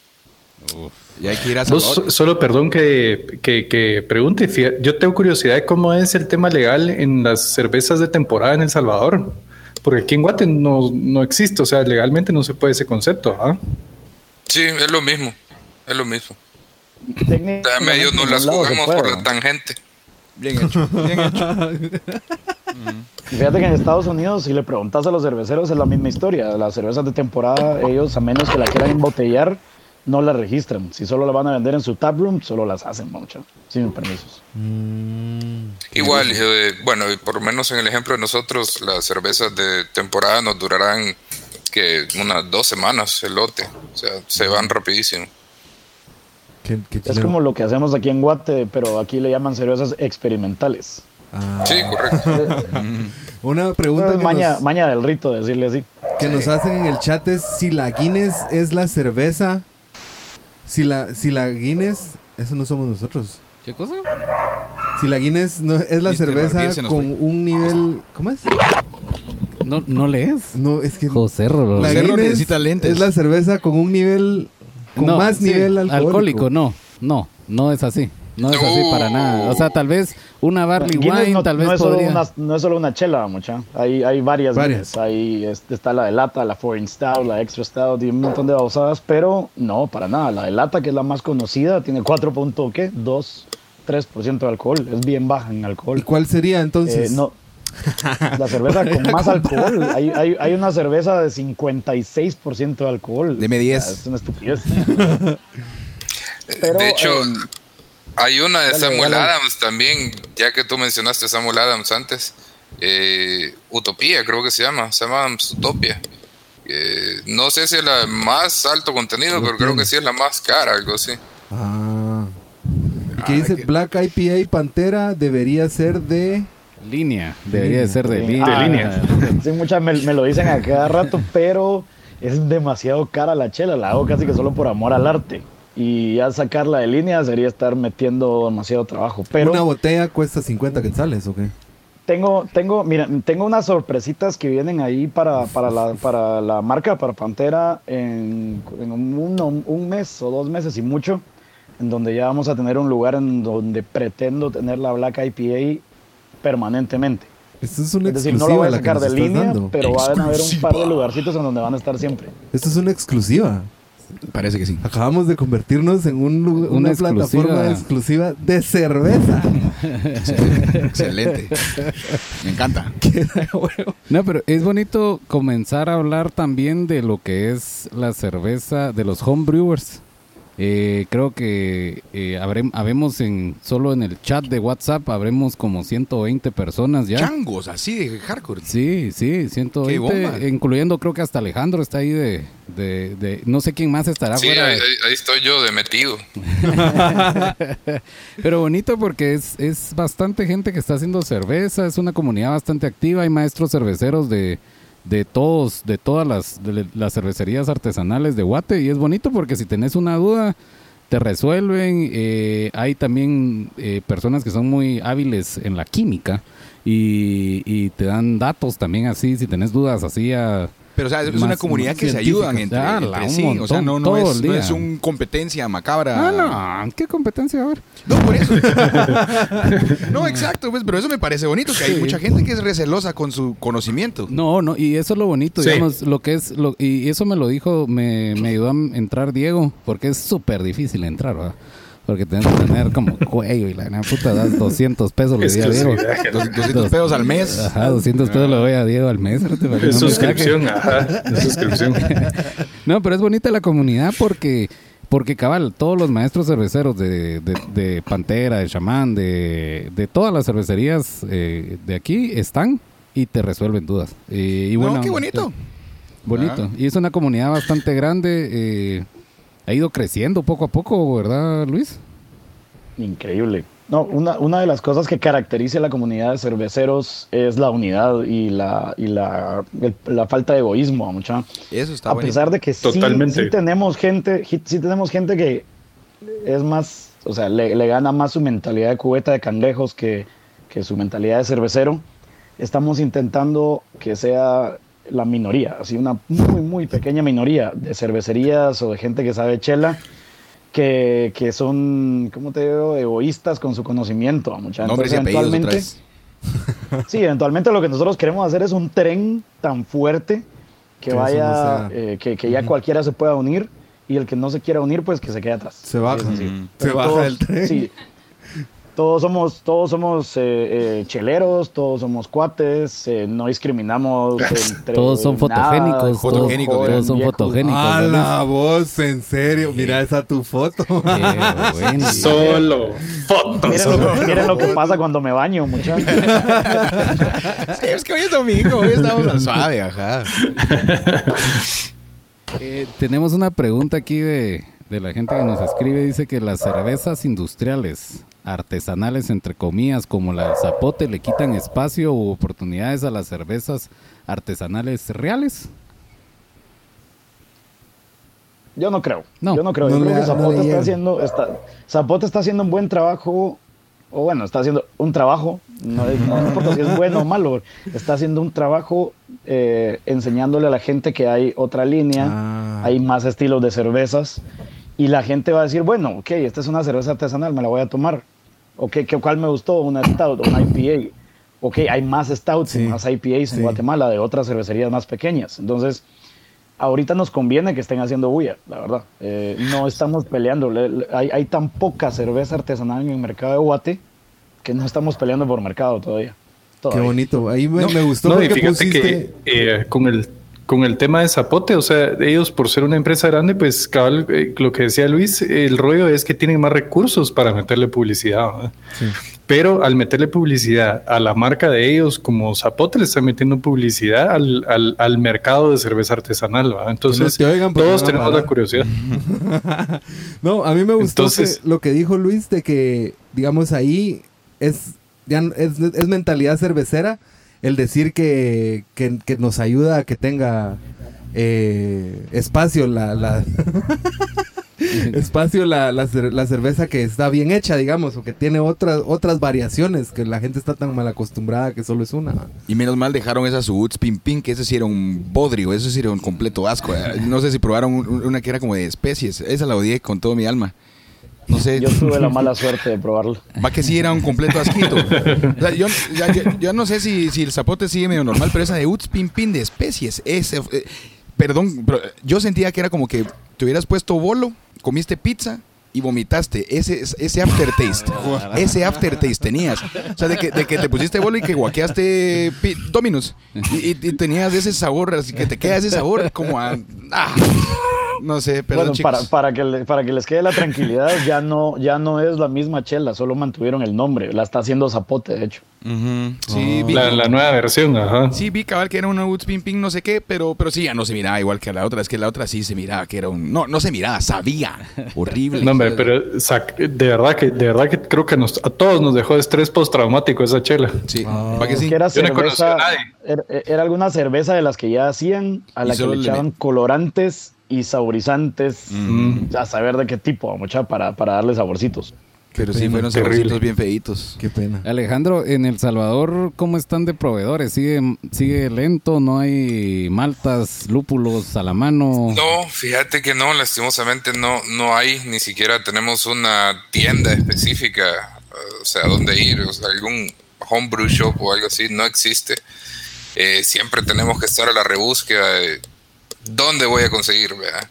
Y hay que ir a Vos, Salvador. so- solo perdón que, que, que pregunte. Yo tengo curiosidad de cómo es el tema legal en las cervezas de temporada en El Salvador. Porque aquí en Guate no, no existe, o sea, legalmente no se puede ese concepto. ¿ah? Sí, es lo mismo, es lo mismo. Medio en nos las jugamos por la tangente. Bien hecho, bien hecho. Fíjate que en Estados Unidos, si le preguntas a los cerveceros, es la misma historia. Las cervezas de temporada, ellos, a menos que la quieran embotellar, no la registran. Si solo la van a vender en su taproom, solo las hacen mucho, sin permisos. Igual, eh, bueno, y por lo menos en el ejemplo de nosotros, las cervezas de temporada nos durarán que unas dos semanas el lote. O sea, se van rapidísimo. Qué- qué Es como lo que hacemos aquí en Guate, pero aquí le llaman cervezas experimentales. Ah, Sí, correcto. Una pregunta que maña, nos, maña del rito decirle así. que nos hacen en el chat es si la Guinness es la cerveza. Si la, si la Guinness, eso no somos nosotros. ¿Qué cosa? Si la Guinness no, es la cerveza con un nivel. ¿Cómo es? No, no lees. No, es que. José Rolo. la José Ro Guinness necesita lentes. es la cerveza con un nivel. Con No, más sí, nivel alcohólico. No, no, no es así. No es así No. para nada. O sea, tal vez una barley Guinness wine, no, tal vez no es solo podría. una, no es solo una chela, mucha. Hay, hay varias. Varias. Hay, es- está la de lata, la Foreign Stout, la Extra Stout y un montón de babosadas, pero no, para nada. La de lata, que es la más conocida, tiene 4. punto, ¿qué? 2, 3% de alcohol. Es bien baja en alcohol. ¿Y cuál sería entonces? Eh, no. La cerveza con más alcohol. Hay, hay, hay una cerveza de 56% de alcohol. Deme 10. O sea, Es una estupidez. Pero, de hecho, em, hay una de dale, Samuel dale. Adams también, ya que tú mencionaste a Samuel Adams antes. eh, Utopía, creo que se llama. Se llama Adams Utopia. Eh, no sé si es la más alto contenido, pero creo que sí es la más cara, algo así. Ah. ¿Y qué dice? Black IPA Pantera debería ser de. Línea. Debería de ser de línea. Ah, línea. Sí, muchas me, me lo dicen a cada rato, pero es demasiado cara la chela. La hago casi que solo por amor al arte. Y ya sacarla de línea sería estar metiendo demasiado trabajo. Pero Una botella cuesta 50 quetzales, ¿o qué? tengo, tengo, mira, tengo unas sorpresitas que vienen ahí para, para, la, para la marca, para Pantera, en, en un, un mes o dos meses y mucho, en donde ya vamos a tener un lugar en donde pretendo tener la Black IPA permanentemente. Esto es una Es decir, exclusiva no lo voy a sacar de línea, dando. pero van a haber un par de lugarcitos en donde van a estar siempre. Esto es una exclusiva. Parece que sí. Acabamos de convertirnos en un una, plataforma exclusiva de cerveza. Excelente. Me encanta. No, pero es bonito comenzar a hablar también de lo que es la cerveza de los homebrewers. Eh, creo que eh, habrem- habemos en solo en el chat de WhatsApp habremos como 120 personas ya. Changos, así de hardcore. Sí, sí, 120, bomba! incluyendo creo que hasta Alejandro está ahí de, de, de- no sé quién más estará Sí, fuera. ahí, ahí- ahí estoy yo de metido. Pero bonito porque es, es bastante gente que está haciendo cerveza, es una comunidad bastante activa, hay maestros cerveceros de, de todos, de todas las, de las cervecerías artesanales de Guate y es bonito porque si tenés una duda te resuelven, eh, hay también eh, personas que son muy hábiles en la química y, y te dan datos también así, si tenés dudas así a... Pero, o sea, es Más- una comunidad que se ayudan entre, entre sí. o sea, no, no, es, no es un competencia macabra. Ah, no, ¿qué competencia? No, por eso. no, exacto, pues, pero eso me parece bonito, que hay mucha gente que es recelosa con su conocimiento. No, no, y eso es lo bonito, Sí. digamos, lo que es, lo, y eso me lo dijo, me, me ayudó a entrar Diego, porque es súper difícil entrar, ¿verdad? Porque tienes que tener como cuello y la gran puta das 200 pesos le di a Diego. Exclusividad. Dos- 200 pesos al mes. Ajá, 200 pesos le doy a Diego al mes. Es no suscripción, ajá. Es suscripción. No, pero es bonita la comunidad porque, porque cabal, todos los maestros cerveceros de, de, de Pantera, de Chamán, de, de todas las cervecerías eh, de aquí están y te resuelven dudas. Eh, y No, bueno, qué bonito. Bonito. Ah. Y es una comunidad bastante grande. Ha ido creciendo poco a poco, ¿verdad, Luis? Increíble. No, una, una de las cosas que caracteriza a la comunidad de cerveceros es la unidad y la, y la, el- la falta de egoísmo, mucha. Eso está A bueno. pesar de que sí, Totalmente. sí tenemos gente, sí sí tenemos gente que es más, o sea, le, le gana más su mentalidad de cubeta de cangrejos que, que su mentalidad de cervecero. Estamos intentando que sea la minoría, así una muy, muy pequeña minoría de cervecerías o de gente que sabe chela, que, que son, ¿cómo te digo?, egoístas con su conocimiento. Mucha. Entonces, eventualmente. Sí, eventualmente lo que nosotros queremos hacer es un tren tan fuerte que vaya, no eh, que, que ya cualquiera se pueda unir y el que no se quiera unir, pues que se quede atrás. Se baja. Sí. Se baja todos- del tren. Sí. Todos somos, todos somos eh, eh, cheleros, todos somos cuates, eh, no discriminamos entre Todos son nada, fotogénicos. Todos, son viejo. fotogénicos. A ¿verdad? la voz, en serio. Mira esa tu foto. Qué bueno. Solo fotos. Miren lo, que- miren lo que pasa cuando me baño, muchachos. Sí, es que hoy es domingo, hoy estamos al suave, ajá. Eh, tenemos una pregunta aquí de, de la gente que nos escribe. Dice que las cervezas industriales, artesanales, entre comillas, como la del zapote, le quitan espacio u oportunidades a las cervezas artesanales reales. Yo no creo. No. Yo no creo. No Yo creo le- que Zapote está haciendo, está, Zapote está haciendo un buen trabajo, o bueno, está haciendo un trabajo, no, es- no importa si es bueno o malo, está haciendo un trabajo eh, enseñándole a la gente que hay otra línea, Ah. hay más estilos de cervezas, y la gente va a decir, bueno, ok, esta es una cerveza artesanal, me la voy a tomar. Ok, ¿qué- ¿cuál me gustó? Una Stout, una IPA. Ok, hay más Stouts y más IPAs en. Guatemala de otras cervecerías más pequeñas. Entonces, ahorita nos conviene que estén haciendo bulla, la verdad. Eh, no estamos peleando. Le- le- hay, hay tan poca cerveza artesanal en el mercado de Guate que no estamos peleando por mercado todavía. Qué bonito. Ahí me, me gustó No, y porque fíjate pusiste... que eh, con el con el tema de Zapote, o sea, ellos por ser una empresa grande, pues cabal, eh, lo que decía Luis, el rollo es que tienen más recursos para meterle publicidad. Pero al meterle publicidad a la marca de ellos, como Zapote le está metiendo publicidad al, al, al mercado de cerveza artesanal. Entonces, te oigan porque todos tenemos la curiosidad. No, a mí me gustó Entonces- que- lo que dijo Luis de que, digamos, ahí es, ya es, es mentalidad cervecera el decir que, que, que nos ayuda a que tenga eh, espacio la, la espacio la, la, la cerveza que está bien hecha, digamos, o que tiene otras otras variaciones que la gente está tan mal acostumbrada que solo es una. Y menos mal dejaron esa su Woods Pin Pin, que ese sí era un bodrio, eso sí era un completo asco. Eh, No sé si probaron un- una que era como de especies. Esa la odié con todo mi alma. No sé. Yo tuve la mala suerte de probarlo. Va que sí era un completo asquito. O sea, yo, ya- yo- yo no sé si, si el zapote sigue medio normal, pero esa de Woods Pin Pin de especies, ese, eh, perdón, pero yo sentía que era como que te hubieras puesto bolo, comiste pizza y vomitaste. Ese, ese aftertaste. ese aftertaste tenías. O sea, de que, de que te pusiste bolo y que guaqueaste Dominos. Y, y- y tenías ese sabor, así que te queda ese sabor como a. ah, no sé, perdón, Bueno, para, para, que le- para que les quede la tranquilidad, ya no, ya no es la misma chela, solo mantuvieron el nombre. La está haciendo Zapote, de hecho. Sí, vi, La, la nueva versión, ajá. sí, vi cabal que era una Woods Ping Ping, no sé qué, pero, pero sí, ya no se miraba igual que la otra. Es que la otra sí se miraba que era un. No, no se miraba, sabía. Horrible. No, hombre, pero de verdad que de verdad que creo que nos, a todos nos dejó estrés postraumático esa chela. Sí, ¿para que sí? Era Yo no conocí a cerveza, nadie. era, era alguna cerveza de las que ya hacían, a la que le echaban colorantes y saborizantes, Mm. a saber de qué tipo, mucha, para, para darle saborcitos. Pero sí fueron saborcitos bien feitos. Qué pena. Alejandro, en El Salvador, ¿cómo están de proveedores? ¿Sigue, sigue lento? ¿No hay maltas, lúpulos a la mano? No, fíjate que no, lastimosamente no, no hay, ni siquiera tenemos una tienda específica, o sea, donde ir, o sea, algún homebrew shop o algo así, no existe. Eh, siempre tenemos que estar a la rebúsqueda de dónde voy a conseguir, ¿verdad?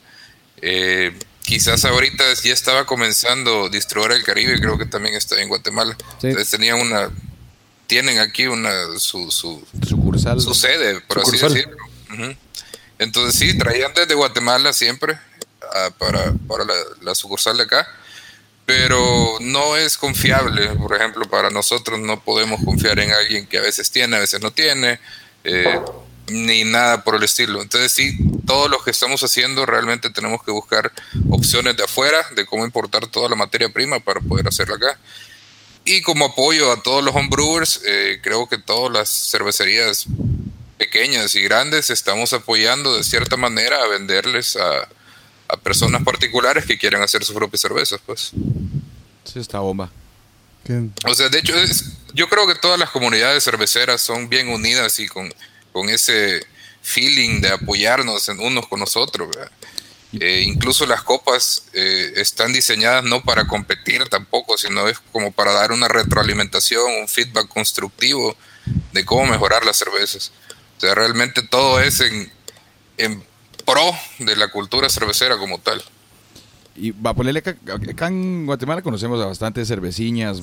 Eh, quizás ahorita ya estaba comenzando Distribuidora del Caribe, creo que también está en Guatemala. Sí. Entonces tenían una, tienen aquí una, su, su, Sucursal. sucede, por así Sucursal. decirlo. Ujú. Entonces sí, traían desde Guatemala siempre ah, para, para la, la sucursal de acá, pero no es confiable. Por ejemplo, para nosotros no podemos confiar en alguien que a veces tiene, a veces no tiene, eh, ni nada por el estilo. Entonces sí, todo lo que estamos haciendo realmente tenemos que buscar opciones de afuera, de cómo importar toda la materia prima para poder hacerla acá. Y como apoyo a todos los homebrewers, eh, creo que todas las cervecerías pequeñas y grandes estamos apoyando de cierta manera a venderles a, a personas particulares que quieren hacer sus propias cervezas, pues. Sí, está bomba. Qué- O sea, de hecho, es- yo creo que todas las comunidades cerveceras son bien unidas y con, con ese feeling de apoyarnos en unos con nosotros. Eh, incluso las copas eh, están diseñadas no para competir tampoco, sino es como para dar una retroalimentación, un feedback constructivo de cómo mejorar las cervezas. O sea, realmente todo es en, en pro de la cultura cervecera como tal. Y va a ponerle acá, en Guatemala conocemos a bastantes cerveciñas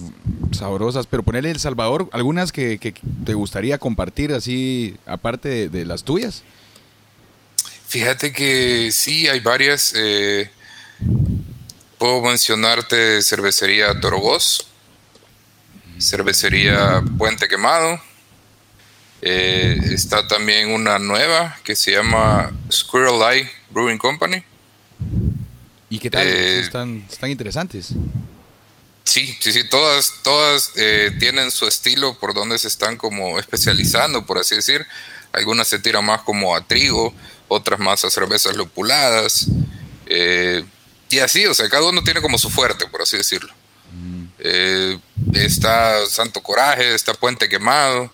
sabrosas, pero ponerle El Salvador, algunas que, te gustaría compartir así, aparte de, las tuyas. Fíjate que sí, hay varias. eh, puedo mencionarte cervecería Torogós, cervecería Puente Quemado. eh, está también una nueva que se llama Squirrel Eye Brewing Company. ¿Y qué tal? Eh, están, están interesantes. Sí, sí, sí, todas, todas eh, tienen su estilo por donde se están como especializando, por así decir. Algunas se tiran más como a trigo, otras más a cervezas lupuladas. eh, y así, o sea, cada uno tiene como su fuerte, por así decirlo. Eh, está Santo Coraje, está Puente Quemado.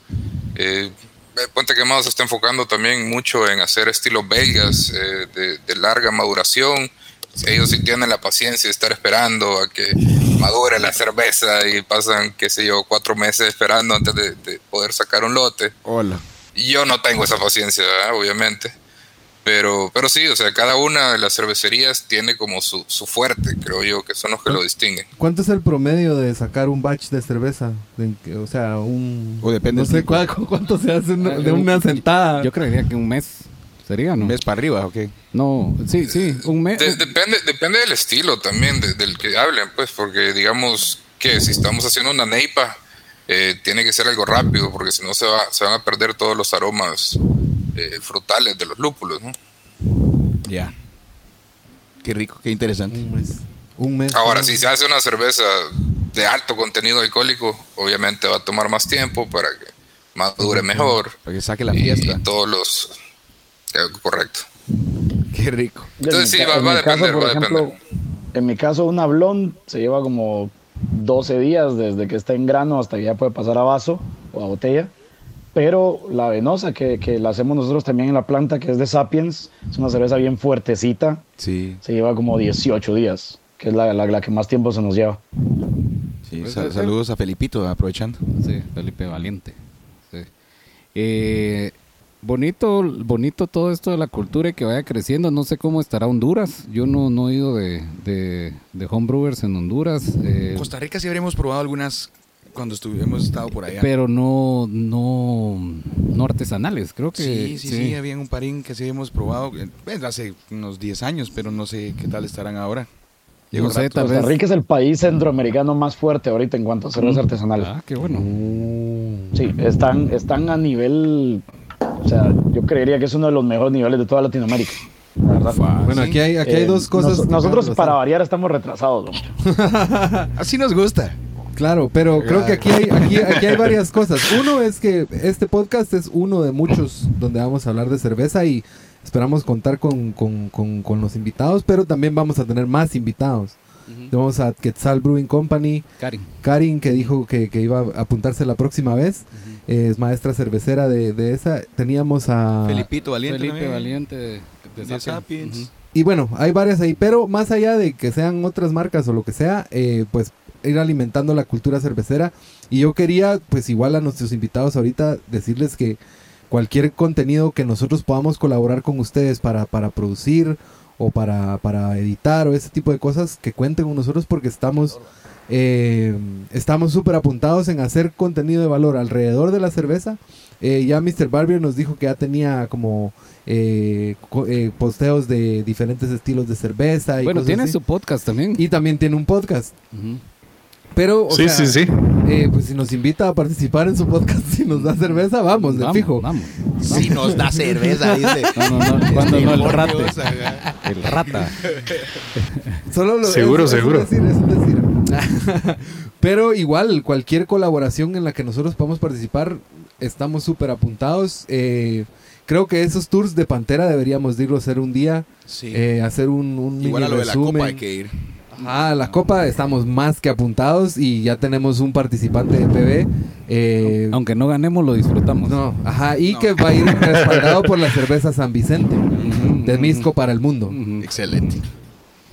Puente Quemado se está enfocando también mucho en hacer estilos belgas de, de larga maduración. Ellos sí tienen la paciencia de estar esperando a que madure la cerveza y pasan, qué sé yo, cuatro meses esperando antes de, de poder sacar un lote. Hola. Yo no tengo esa paciencia, ¿verdad? obviamente. Pero, pero sí, o sea, cada una de las cervecerías tiene como su, su fuerte, creo yo, que son los que lo distinguen. ¿Cuánto es el promedio de sacar un batch de cerveza? De o sea, un... O depende No sé cuánto se hace una- de una sentada. Yo creería que un mes sería, ¿no? ¿Un mes para arriba o qué? No, sí, sí, un mes. De- depende, depende del estilo también de- del que hablen, pues, porque digamos que si estamos haciendo una neipa, eh, tiene que ser algo rápido, porque si no se, va, se van a perder todos los aromas eh, frutales de los lúpulos, ¿no? Ya. Qué rico, qué interesante. Un mes. Un mes. Ahora, si se hace una cerveza de alto contenido alcohólico, obviamente va a tomar más tiempo para que madure mejor. Para que saque la y, fiesta. y todos los... eh, correcto. Qué rico. Entonces En mi sí, ca- va- en va a depender, por va a ejemplo, En mi caso, una blonde se lleva como 12 días desde que está en grano hasta que ya puede pasar a vaso o a botella. Pero la venosa, que, que la hacemos nosotros también en la planta, que es de Sapiens, es una cerveza bien fuertecita, Sí, se lleva como 18 días, que es la, la, la que más tiempo se nos lleva. sí. Pues Sal- saludos a Felipito, aprovechando. Sí, Felipe Valiente. Sí. Eh, Bonito, bonito todo esto de la cultura y que vaya creciendo. No sé cómo estará Honduras. Yo no, no he ido de, de, de homebrewers en Honduras. eh, Costa Rica sí habríamos probado algunas cuando estu- hemos estado por allá. pero no, no, no artesanales. Creo que sí, sí, sí, había un parín que sí hemos probado eh, hace unos 10 años, pero no sé qué tal estarán ahora. Llegó No sé, tal Costa. Rica es el país centroamericano más fuerte ahorita en cuanto a cervezas artesanales. Ah, qué bueno. Sí, están, están a nivel, o sea, yo creería que es uno de los mejores niveles de toda Latinoamérica. La verdad. Bueno, aquí hay, aquí hay Eh, dos cosas. nos- nosotros, para variar, estamos retrasados. ¿no? Así nos gusta. Claro, pero creo que aquí hay, aquí, aquí hay varias cosas. Uno es que este podcast es uno de muchos donde vamos a hablar de cerveza y esperamos contar con, con- con- con los invitados, pero también vamos a tener más invitados. Vamos a Quetzal Brewing Company, Karin. Karin que dijo que, que iba a apuntarse la próxima vez, eh, es maestra cervecera de, de esa. Teníamos a... Felipito Valiente. Felipe también. Valiente de, de De Sapiens. Sapiens. Ujú. Y bueno, hay varias ahí, pero más allá de que sean otras marcas o lo que sea, eh, pues ir alimentando la cultura cervecera. Y yo quería, pues igual a nuestros invitados ahorita, decirles que cualquier contenido que nosotros podamos colaborar con ustedes para, para producir o para, para editar o ese tipo de cosas, que cuenten con nosotros porque estamos... eh, estamos súper apuntados en hacer contenido de valor alrededor de la cerveza. Eh, ya Mr. Barbier nos dijo que ya tenía como eh, eh, posteos de diferentes estilos de cerveza. Y Bueno, cosas tiene así. su podcast también. Y también tiene un podcast. Pero, o Sí, sea, sí, sí. eh, pues si nos invita a participar en su podcast, si nos da cerveza, vamos, de Vamos, fijo. Vamos. Si nos da cerveza, dice. No, no, no, cuando no, el ajá. El rata. Solo lo, Seguro, es- es seguro. decir, es un decir. Pero igual, cualquier colaboración en la que nosotros podamos participar, estamos súper apuntados. Eh, creo que esos tours de Pantera deberíamos de irlo a hacer un día, Sí. eh, hacer un, un Igual a lo de la copa hay que ir. Ajá, la copa estamos más que apuntados y ya tenemos un participante de PB. eh, Aunque no ganemos, lo disfrutamos. no, ajá, y No. que va a ir respaldado por la cerveza San Vicente, de. Misco para el mundo. Excelente.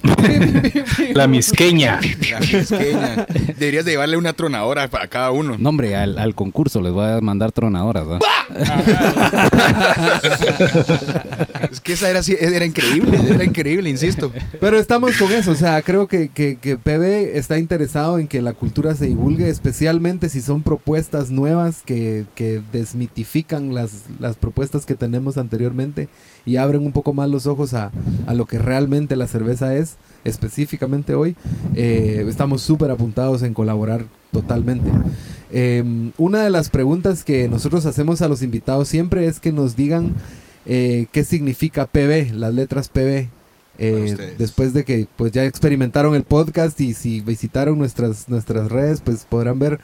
La misqueña. La misqueña. Deberías de llevarle una tronadora a cada uno. No, hombre, al, al concurso les voy a mandar tronadoras. ¿verdad? Es que esa era, así- era increíble, era increíble, insisto. Pero estamos con eso, o sea, creo que, que, que PB está interesado en que la cultura se divulgue, especialmente si son propuestas nuevas que, que desmitifican las, las propuestas que tenemos anteriormente y abren un poco más los ojos a, a lo que realmente la cerveza es, específicamente hoy. Eh, estamos súper apuntados en colaborar totalmente. Eh, una de las preguntas que nosotros hacemos a los invitados siempre es que nos digan eh, qué significa PB, las letras PB. Eh, después de que pues ya experimentaron el podcast y si visitaron nuestras nuestras redes pues podrán ver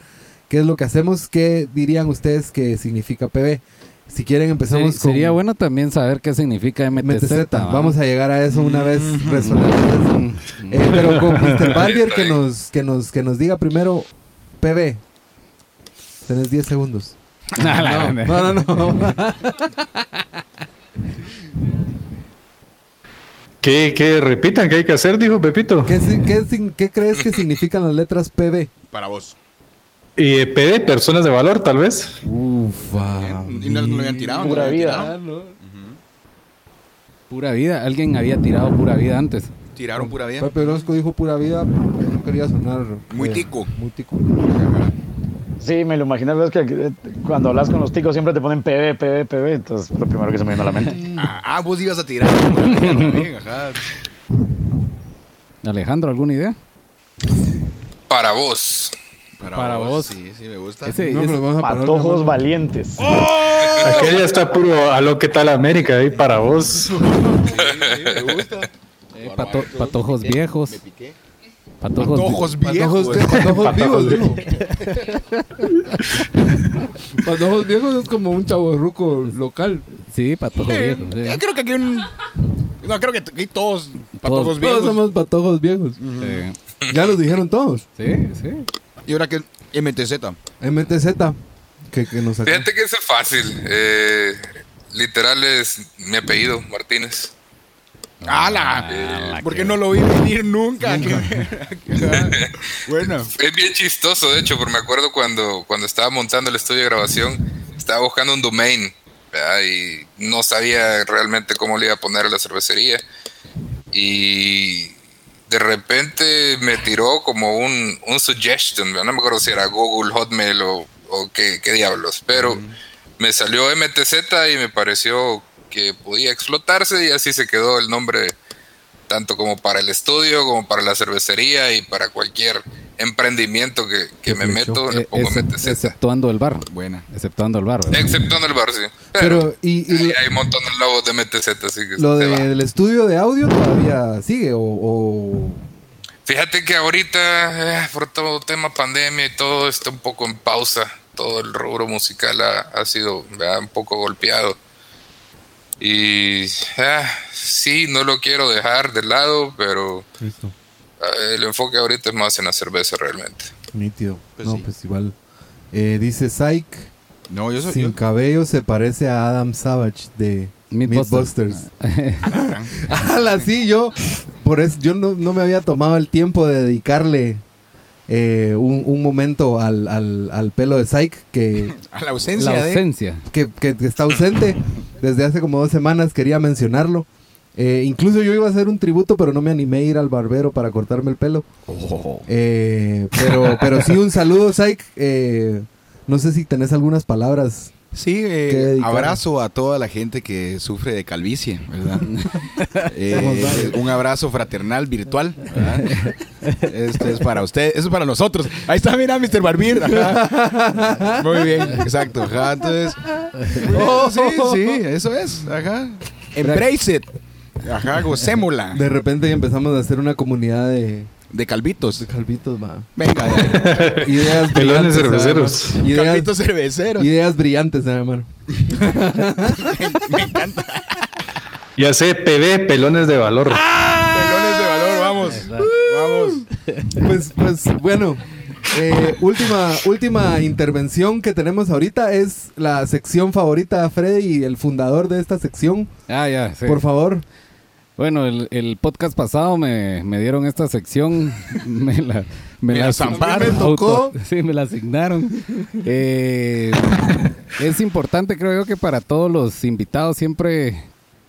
qué es lo que hacemos qué dirían ustedes que significa PB si quieren empezamos Sí, con sería bueno también saber qué significa MTZ. MTZ ¿va? vamos a llegar a eso una vez. Mm. Eh, pero con Mr. Barbier que nos que nos que nos diga primero PB tenés 10 segundos la- no no no, no. ¿Qué, qué repitan? ¿Qué hay que hacer? Dijo Pepito. ¿Qué, qué qué crees que significan las letras PB? Para vos. Y eh, PD, personas de valor, tal vez. Ufa. Y no lo habían tirado. Pura habían vida. tirado. Pura vida. Alguien había tirado pura vida antes. Tiraron pura vida. Pepe Orozco dijo pura vida, no quería sonar Muy eh, tico. Muy tico. Sí, me lo imaginé, ves que eh, cuando hablas con los ticos siempre te ponen PB, PB, PB, entonces lo primero que se me viene a la mente. Ah, ah, vos ibas a tirar. Alejandro, ¿alguna idea? Para vos. Para vos. Sí, sí, me gusta. Ese- No, ese- pero vamos a parar Patojos valientes. Aquella está puro a lo que tal América ahí para vos. me gusta. eh, pato- patojos viejos. Me piqué. Patojos, Patojos Patojos, viejos. patojos vivos, Patojos dijo. Patojos viejos es como un chavo ruco local. Sí, patojos Eh, viejos. sí. yo creo que aquí un... No, creo que aquí todos patojos Todos viejos. somos patojos viejos. Sí. Ya los dijeron todos. Sí, sí. Y ahora que MTZ. MTZ. Que, que nos. Fíjate que eso es fácil. Eh, literal es mi apellido, Martínez. ¡Hala! la Porque que- no lo vi venir nunca. bueno. Es bien chistoso, de hecho, porque me acuerdo cuando, cuando estaba montando el estudio de grabación, estaba buscando un domain. ¿verdad? Y no sabía realmente cómo le iba a poner a la cervecería. Y de repente me tiró como un, un suggestion, no me acuerdo si era Google, Hotmail o, o qué, qué diablos, pero me salió MTZ y me pareció que podía explotarse y así se quedó el nombre tanto como para el estudio, como para la cervecería y para cualquier emprendimiento que, que me meto, le Eh, pongo excep- MTZ. exceptuando el bar. Buena. Exceptuando el bar. ¿verdad? Exceptuando el bar, sí. Pero, Pero, y, y ahí hay un montón de logos de MTZ, así que lo del estudio de audio todavía sigue o, o- Fíjate que ahorita, eh, por todo tema pandemia y todo, está un poco en pausa. Todo el rubro musical ha, ha sido ¿verdad? un poco golpeado. Y ah, sí, no lo quiero dejar de lado, pero ah, el enfoque ahorita es más en la cerveza realmente. nítido. Pues no, sí. pues igual. Eh, dice Psych, No, yo soy. sin yo- cabello se parece a Adam Savage de Mythbusters. Ala, sí, yo, por eso, yo no, no me había tomado el tiempo de dedicarle eh, un, un momento al, al, al pelo de Psych que, a la ausencia La de. ausencia. que, que está ausente desde hace como dos semanas, quería mencionarlo. Eh, incluso yo iba a hacer un tributo, pero no me animé a ir al barbero para cortarme el pelo. Eh, pero, pero sí, un saludo, Psych. Eh, no sé si tenés algunas palabras. Sí, eh, abrazo a toda la gente que sufre de calvicie, ¿verdad? Eh, un abrazo fraternal virtual, ¿verdad? Esto es para usted, eso es para nosotros. Ahí está, mira, Mr. Barbir. ajá. Muy bien, exacto. Ajá, entonces, oh, sí, sí, eso es. Ajá. Embrace it. Ajá, gocémosla. De repente empezamos a hacer una comunidad de, De calvitos. de calvitos, va. Venga, ya. Ideas Pelones brillantes, cerveceros. Ideas, calvitos cerveceros. ideas brillantes, hermano. Ya sé, PB, pelones de valor. Pelones de valor, vamos. Vamos. Pues, pues bueno, eh, última, última intervención que tenemos ahorita es la sección favorita de Freddy, el fundador de esta sección. Ah, ya, sí. Por favor. Bueno, el, el podcast pasado me, me dieron esta sección. Me la, me Me la zamparon. Me tocó. Sí, me la asignaron. Eh, es importante, creo yo, que para todos los invitados siempre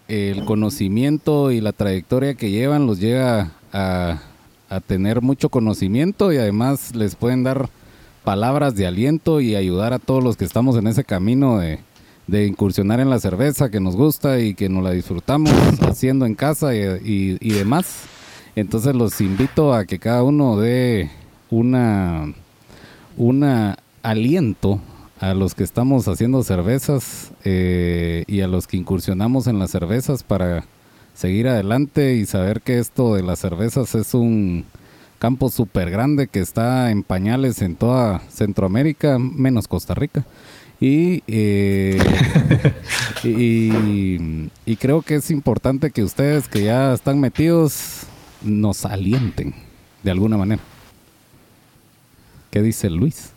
el conocimiento y la trayectoria que llevan los llega a, a tener mucho conocimiento y además les pueden dar palabras de aliento y ayudar a todos los que estamos en ese camino de, de incursionar en la cerveza que nos gusta y que nos la disfrutamos haciendo en casa y, y- y demás. Entonces los invito a que cada uno dé una, una aliento a los que estamos haciendo cervezas eh, y a los que incursionamos en las cervezas para seguir adelante y saber que esto de las cervezas es un campo súper grande que está en pañales en toda Centroamérica, menos Costa Rica. Y, eh, y, y creo que es importante que ustedes que ya están metidos nos alienten de alguna manera. ¿Qué dice Luis?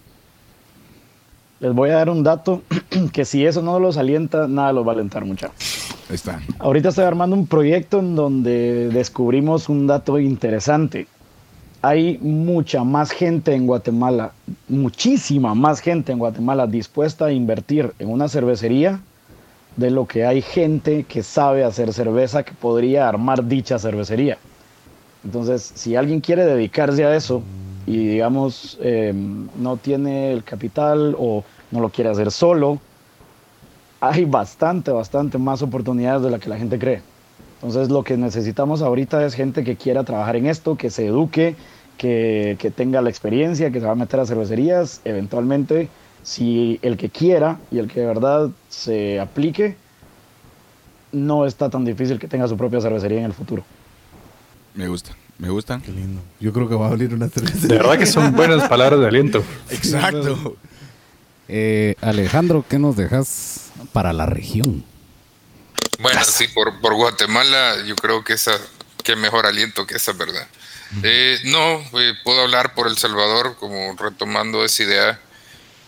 Les voy a dar un dato que si eso no los alienta, nada los va a alentar mucho. Ahí está. Ahorita estoy armando un proyecto en donde descubrimos un dato interesante. Hay mucha más gente en Guatemala, muchísima más gente en Guatemala dispuesta a invertir en una cervecería de lo que hay gente que sabe hacer cerveza que podría armar dicha cervecería. Entonces, si alguien quiere dedicarse a eso y digamos eh, no tiene el capital o no lo quiere hacer solo, hay bastante, bastante más oportunidades de la que la gente cree. Entonces lo que necesitamos ahorita es gente que quiera trabajar en esto, que se eduque, que, que tenga la experiencia, que se va a meter a cervecerías. Eventualmente, si el que quiera y el que de verdad se aplique, no está tan difícil que tenga su propia cervecería en el futuro. Me gusta. Me gusta. Qué lindo. Yo creo que va a abrir una cerveza. De verdad que son buenas palabras de aliento. Exacto. Eh, Alejandro, ¿qué nos dejas para la región? Bueno, sí, por, por Guatemala, yo creo que esa, qué mejor aliento que esa, ¿verdad? Eh, no, eh, puedo hablar por El Salvador, como retomando esa idea,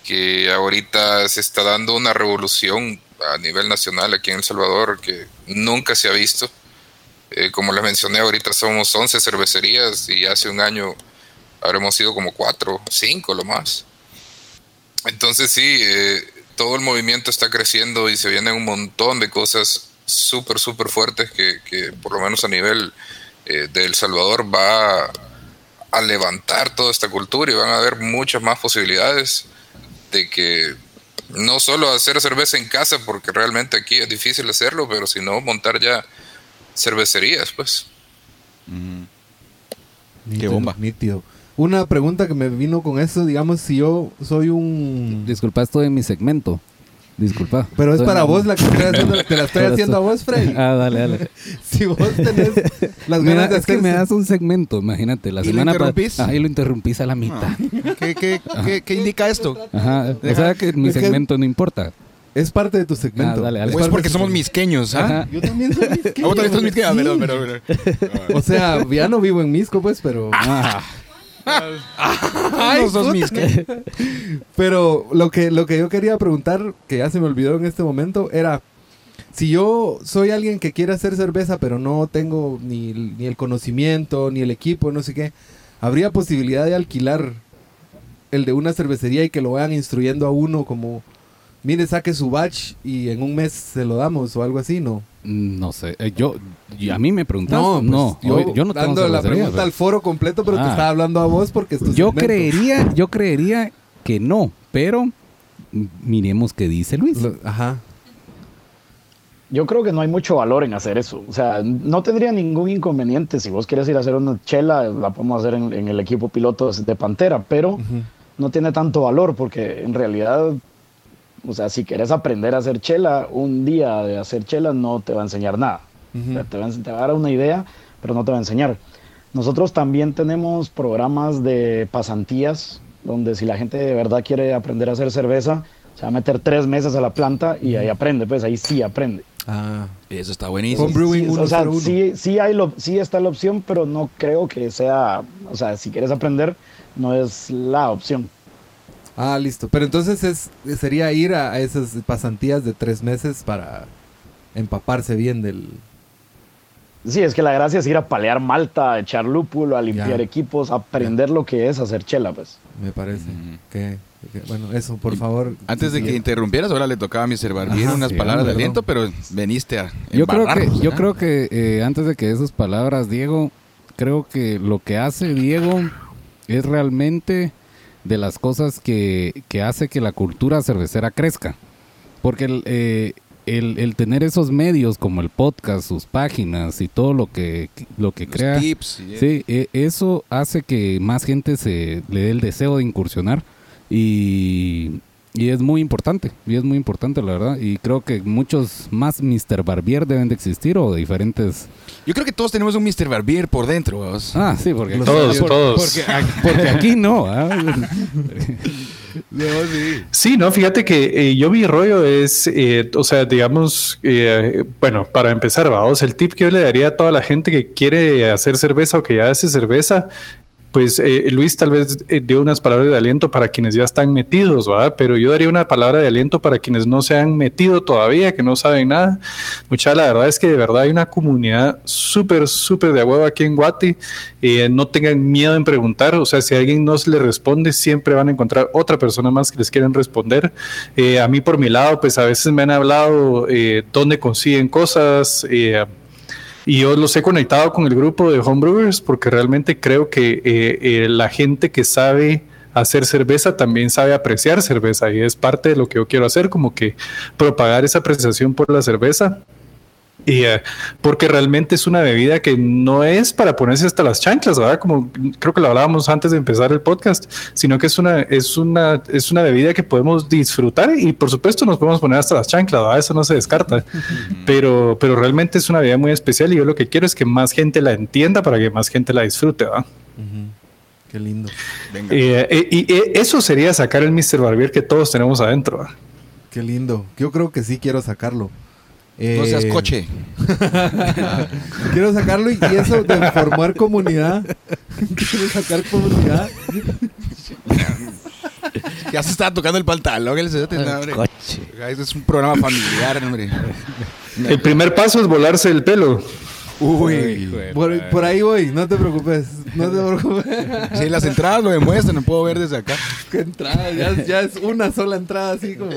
que ahorita se está dando una revolución a nivel nacional aquí en El Salvador que nunca se ha visto. Eh, como les mencioné, ahorita somos 11 cervecerías y hace un año habremos sido como 4, 5 lo más. Entonces sí, eh, todo el movimiento está creciendo y se vienen un montón de cosas súper, súper fuertes que, que, por lo menos a nivel eh, de El Salvador va a levantar toda esta cultura y van a haber muchas más posibilidades de que no solo hacer cerveza en casa, porque realmente aquí es difícil hacerlo, pero sino montar ya cervecerías, pues. Qué bomba. Nítido. Una pregunta que me vino con eso, digamos, si yo soy un... Disculpa esto de mi segmento. Disculpa. Pero es para vos la que estoy haciendo, te la estoy haciendo a vos, Freddy. Ah, dale, dale. Si vos tenés las ganas de es que me das un segmento, imagínate. La ¿Y lo semana pa- interrumpís? Ajá, y lo interrumpís a la mitad. ¿Qué, qué, qué, qué indica esto? Ajá. O sea que mi segmento no importa. Es parte de tu segmento. Ah, dale, dale. Es Pues porque somos misqueños, ¿ah? Ajá. Yo también soy misqueño. Ah, vos también sos misqueño. Ah, Sí. perdón, perdón, perdón. O sea, ya no vivo en Misco, pues, pero... No sos puta. misqueño. Pero lo que, lo que yo quería preguntar, que ya se me olvidó en este momento, era... Si yo soy alguien que quiere hacer cerveza, pero no tengo ni, ni el conocimiento, ni el equipo, no sé qué, ¿habría posibilidad de alquilar el de una cervecería y que lo vayan instruyendo a uno como, mire, saque su batch y en un mes se lo damos o algo así, ¿no? no sé. Eh, Yo, y a mí me preguntaste. No, No, pues, yo, yo, yo no tengo dando la pregunta pero- al foro completo, pero te Ah. estaba hablando a vos porque es tu Yo segmento. creería, yo creería que no, pero miremos qué dice Luis. Lo- Ajá. Yo creo que no hay mucho valor en hacer eso. O sea, no tendría ningún inconveniente. Si vos quieres ir a hacer una chela, la podemos hacer en, en el equipo piloto de Pantera, pero no tiene tanto valor porque en realidad, o sea, si quieres aprender a hacer chela, un día de hacer chela no te va a enseñar nada. O sea, te, va a, te va a dar una idea, pero no te va a enseñar. Nosotros también tenemos programas de pasantías, donde si la gente de verdad quiere aprender a hacer cerveza, se va a meter tres meses a la planta y ahí aprende, pues ahí sí aprende. Ah. Eso está buenísimo. Sí, o sea, 101. sí, sí, hay lo- sí está la opción, pero no creo que sea, o sea, si quieres aprender, no es la opción. Ah, listo. Pero entonces es, sería ir a, a esas pasantías de tres meses para empaparse bien del... Sí, es que la gracia es ir a palear malta, a echar lúpulo, a limpiar Ya. equipos, aprender lo que es hacer chela, pues. Me parece. que, que- bueno, eso, por favor. Antes de que interrumpieras, ahora le tocaba a Mr. Barbier Ajá, unas sí, palabras de aliento, pero veniste a Yo creo que, yo ¿ah? creo que eh, antes de que esas palabras, Diego, creo que lo que hace Diego es realmente de las cosas que, que hace que la cultura cervecera crezca. Porque el, eh, el, el tener esos medios como el podcast, sus páginas y todo lo que, lo que Los crea, tips. Sí, e- eso hace que más gente se le dé el deseo de incursionar y, y es muy importante, y es muy importante la verdad, y creo que muchos más Mr. Barbier deben de existir o de diferentes... Yo creo que todos tenemos un Mr. Barbier por dentro. vos. Ah, sí, porque Todos, por- todos. Porque, porque aquí no. ¿ah? Sí, no, fíjate que eh, yo mi rollo es, eh, o sea, digamos, eh, bueno, para empezar, vamos, el tip que yo le daría a toda la gente que quiere hacer cerveza o que ya hace cerveza, pues eh, Luis tal vez eh, dio unas palabras de aliento para quienes ya están metidos, ¿verdad? Pero yo daría una palabra de aliento para quienes no se han metido todavía, que no saben nada. Mucha, la verdad es que de verdad hay una comunidad súper, súper de huevo aquí en Guati. Eh, no tengan miedo en preguntar, o sea, si alguien no se le responde, siempre van a encontrar otra persona más que les quieren responder. Eh, a mí por mi lado, pues a veces me han hablado eh, dónde consiguen cosas. eh, y yo los he conectado con el grupo de homebrewers porque realmente creo que eh, eh, la gente que sabe hacer cerveza también sabe apreciar cerveza y es parte de lo que yo quiero hacer, como que propagar esa apreciación por la cerveza. Y eh, porque realmente es una bebida que no es para ponerse hasta las chanclas, ¿verdad? Como creo que lo hablábamos antes de empezar el podcast, sino que es una, es una, es una bebida que podemos disfrutar y por supuesto nos podemos poner hasta las chanclas, ¿verdad? Eso no se descarta. pero, pero realmente es una bebida muy especial y yo lo que quiero es que más gente la entienda para que más gente la disfrute, ¿verdad? Qué lindo. Venga. Eh, eh, y eh, eso sería sacar el Mr. Barbier que todos tenemos adentro. ¿verdad? Qué lindo. Yo creo que sí quiero sacarlo. No seas Eh, coche. Quiero sacarlo y, y eso de formar comunidad. quiero sacar comunidad. Ya se estaba tocando el pantalón. El cerote, no, hombre. Este es un programa familiar, hombre. El primer paso es volarse el pelo. Uy. Por, ahí voy, no te preocupes. No te preocupes. Sí, las entradas lo demuestran, no puedo ver desde acá. Qué entrada, ya, ya es una sola entrada así como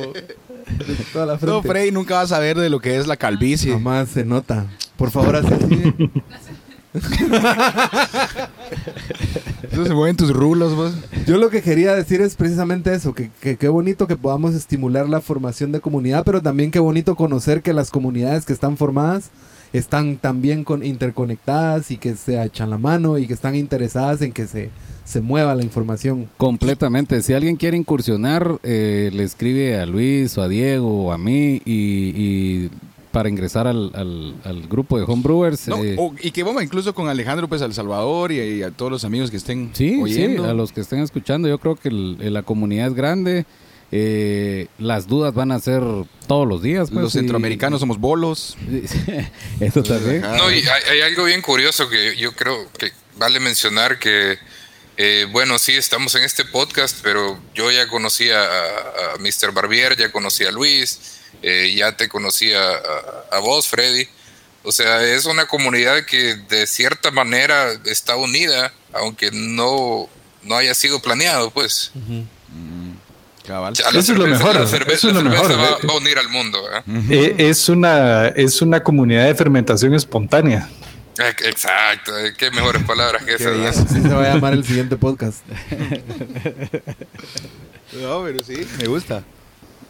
toda la frente. No, Freddy, nunca vas a ver de lo que es la calvicie. Nomás se nota. Por favor, haz así. Eso se mueven tus rulos, vos. Yo lo que quería decir es precisamente eso, que que qué bonito que podamos estimular la formación de comunidad, pero también qué bonito conocer que las comunidades que están formadas están también con, interconectadas y que se echan la mano y que están interesadas en que se, se mueva la información. Completamente. Si alguien quiere incursionar, eh, le escribe a Luis o a Diego o a mí y, y para ingresar al, al- al grupo de Homebrewers. No, eh, o- y que vamos incluso con Alejandro pues al Salvador y, y a todos los amigos que estén Sí, oyendo. sí, a los que estén escuchando, yo creo que el- el- la comunidad es grande. Eh, las dudas van a ser todos los días. pues, los y- centroamericanos somos bolos. Eso también. No, y hay, hay algo bien curioso que yo creo que vale mencionar que, eh, bueno, sí, estamos en este podcast, pero yo ya conocía a, a Mr. Barbier, ya conocía a Luis, eh, ya te conocía a, a vos, Freddy. O sea, es una comunidad que de cierta manera está unida, aunque no, no haya sido planeado, pues. Eso es lo mejor, La cerveza, eso es lo la cerveza mejor, va, va a unir al mundo. ¿eh? Es, una, es una comunidad de fermentación espontánea. Eh, Exacto, eh, qué mejores palabras que esas. belleza. Así se va a llamar el siguiente podcast. No, pero sí, me gusta.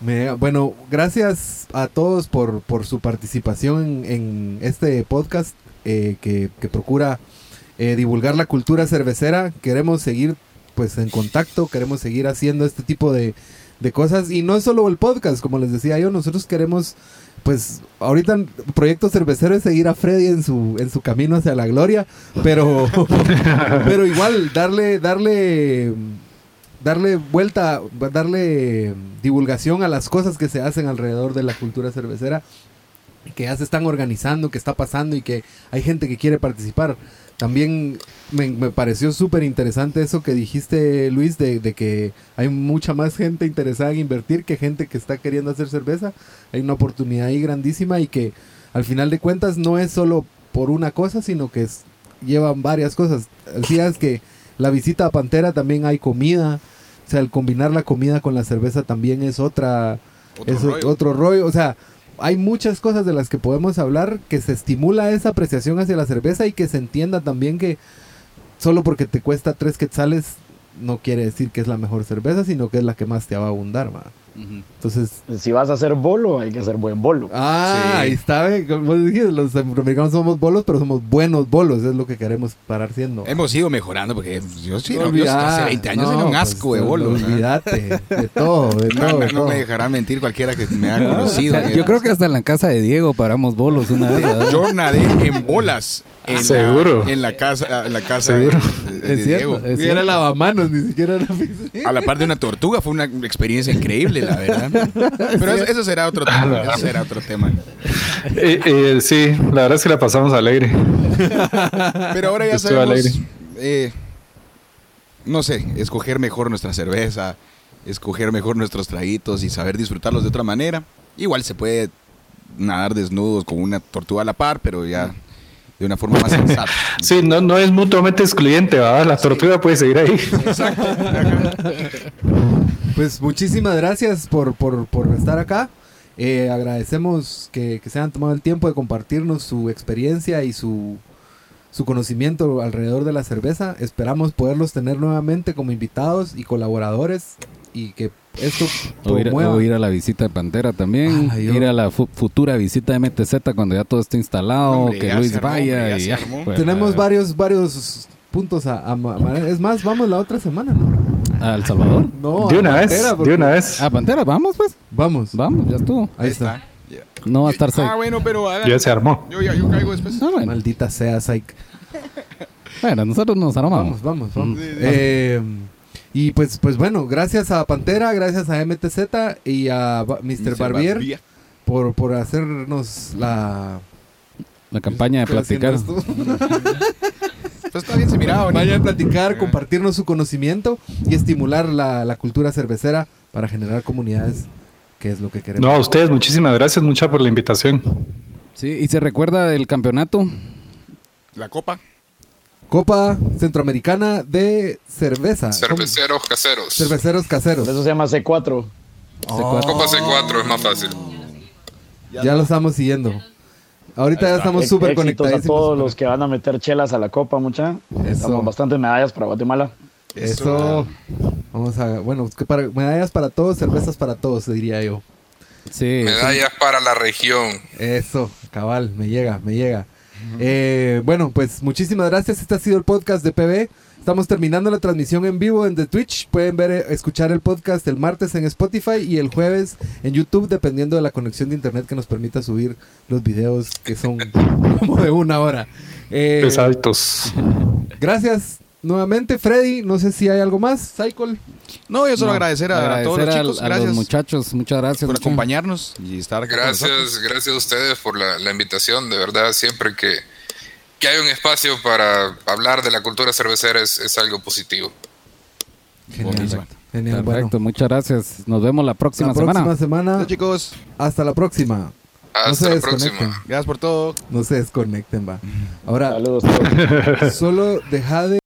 Me- bueno, gracias a todos por, por su participación en, en este podcast eh, que, que procura eh, divulgar la cultura cervecera. Queremos seguir pues en contacto, queremos seguir haciendo este tipo de, de cosas y no es solo el podcast, como les decía yo, nosotros queremos pues ahorita proyecto cervecero es seguir a Freddy en su en su camino hacia la gloria, pero pero igual darle darle darle vuelta, darle divulgación a las cosas que se hacen alrededor de la cultura cervecera, que ya se están organizando, que está pasando y que hay gente que quiere participar. También me, me pareció súper interesante eso que dijiste, Luis, de, de que hay mucha más gente interesada en invertir que gente que está queriendo hacer cerveza. Hay una oportunidad ahí grandísima y que al final de cuentas no es solo por una cosa, sino que es- llevan varias cosas. Decías que la visita a Pantera también hay comida. O sea, el combinar la comida con la cerveza también es otra Otro es rollo. otro rollo. O sea, hay muchas cosas de las que podemos hablar que se estimula esa apreciación hacia la cerveza y que se entienda también que solo porque te cuesta tres quetzales no quiere decir que es la mejor cerveza, sino que es la que más te va a abundar, Entonces, Si vas a hacer bolo, hay que hacer buen bolo. ah, Sí. ahí está, como dijiste, los centroamericanos somos bolos, pero somos buenos bolos, es lo que queremos parar siendo. Hemos ido mejorando porque yo sí, No yo olvidar, hace 20 años no, era un pues, asco de bolo. ¿no? Olvídate de todo, de No, todo. no, de no todo. me dejará mentir cualquiera que me haya O conocido. sea, yo creo que hasta en la casa de Diego paramos bolos una vez. ¿verdad? yo nadé en bolas. En Seguro. La, en la casa, en la casa Seguro. de, de Es cierto, Diego. es era lavamanos, ni siquiera era A la par de una tortuga fue una experiencia increíble, la verdad. Pero eso, eso será otro tema. Eso será otro tema. Eh, eh, sí, la verdad es que la pasamos alegre. Pero ahora ya Estuvo sabemos, alegre. eh, no sé, escoger mejor nuestra cerveza, escoger mejor nuestros traguitos y saber disfrutarlos de otra manera. Igual se puede nadar desnudos con una tortuga a la par, pero ya de una forma más sensata. Sí, no, no es mutuamente excluyente, ¿verdad? La tortuga puede seguir ahí. Pues muchísimas gracias por, por, por estar acá. Eh, agradecemos que, que se hayan tomado el tiempo de compartirnos su experiencia y su, su conocimiento alrededor de la cerveza. Esperamos poderlos tener nuevamente como invitados y colaboradores y que esto O ir, promueva. o ir a la visita de Pantera también. Ay, yo- ir a la fu- futura visita de MTZ cuando ya todo esté instalado. Hombre, que Luis armó, vaya. y ya, pues, Tenemos a- varios, varios puntos a, a Es más, vamos la otra semana, ¿no? ¿A El Salvador? No, De una vez, Pantera, porque- de una vez. A Pantera, vamos pues. Vamos. Vamos, ya estuvo. Ahí está. Ya. No va a estar Ah, seco. bueno, pero hagan- Ya se armó. Yo, ya- yo caigo después. Ah, bueno. Maldita sea, Psych. Bueno, nosotros nos armamos. Vamos, vamos, vamos. Sí, sí. Eh, y pues, pues bueno, gracias a Pantera, gracias a MTZ y a Ba- Mr. Barbier por, por hacernos la... La campaña de ¿Qué platicar. Pues está bien, se miraba. Vayan a platicar, compartirnos su conocimiento y estimular la, la cultura cervecera para generar comunidades, es lo que queremos. No, a ustedes, muchísimas gracias, mucha por la invitación. Sí, y se recuerda del campeonato La copa. Copa Centroamericana de Cerveza. Cerveceros caseros. Cerveceros caseros. eso se llama C4. Copa C4 es más fácil. Ya lo estamos siguiendo. Ahorita ya estamos súper Éxitos a conectados. todos los que van a meter chelas a la copa, mucha. Eso. Damos bastantes medallas para Guatemala. Eso. Vamos a. Bueno, que para, medallas para todos, cervezas para todos, diría yo. Sí. Medallas para la región. Eso, cabal, me llega, me llega. Eh, bueno, pues muchísimas gracias. Este ha sido el podcast de PB. Estamos terminando la transmisión en vivo en The Twitch. Pueden ver, eh, escuchar el podcast el martes en Spotify y el jueves en YouTube, dependiendo de la conexión de internet que nos permita subir los videos que son como de una hora. Eh, Pesaditos. gracias nuevamente, Freddy. No sé si hay algo más. Cycle. No, yo solo No, agradecer a, todos los agradecer chicos. a, a gracias los muchachos. Muchas gracias. por acompañarnos y estar nosotros. Gracias, gracias a ustedes por la, la invitación. De verdad, siempre que, que hay un espacio para hablar de la cultura cervecera es, es algo positivo. Genial. Genial. Perfecto, Bueno, muchas gracias. Nos vemos la próxima, la próxima semana. semana. Chicos, Hasta la próxima. Hasta se la desconecten. próxima. gracias por todo. No se desconecten, va. Ahora, Saludos. solo deja de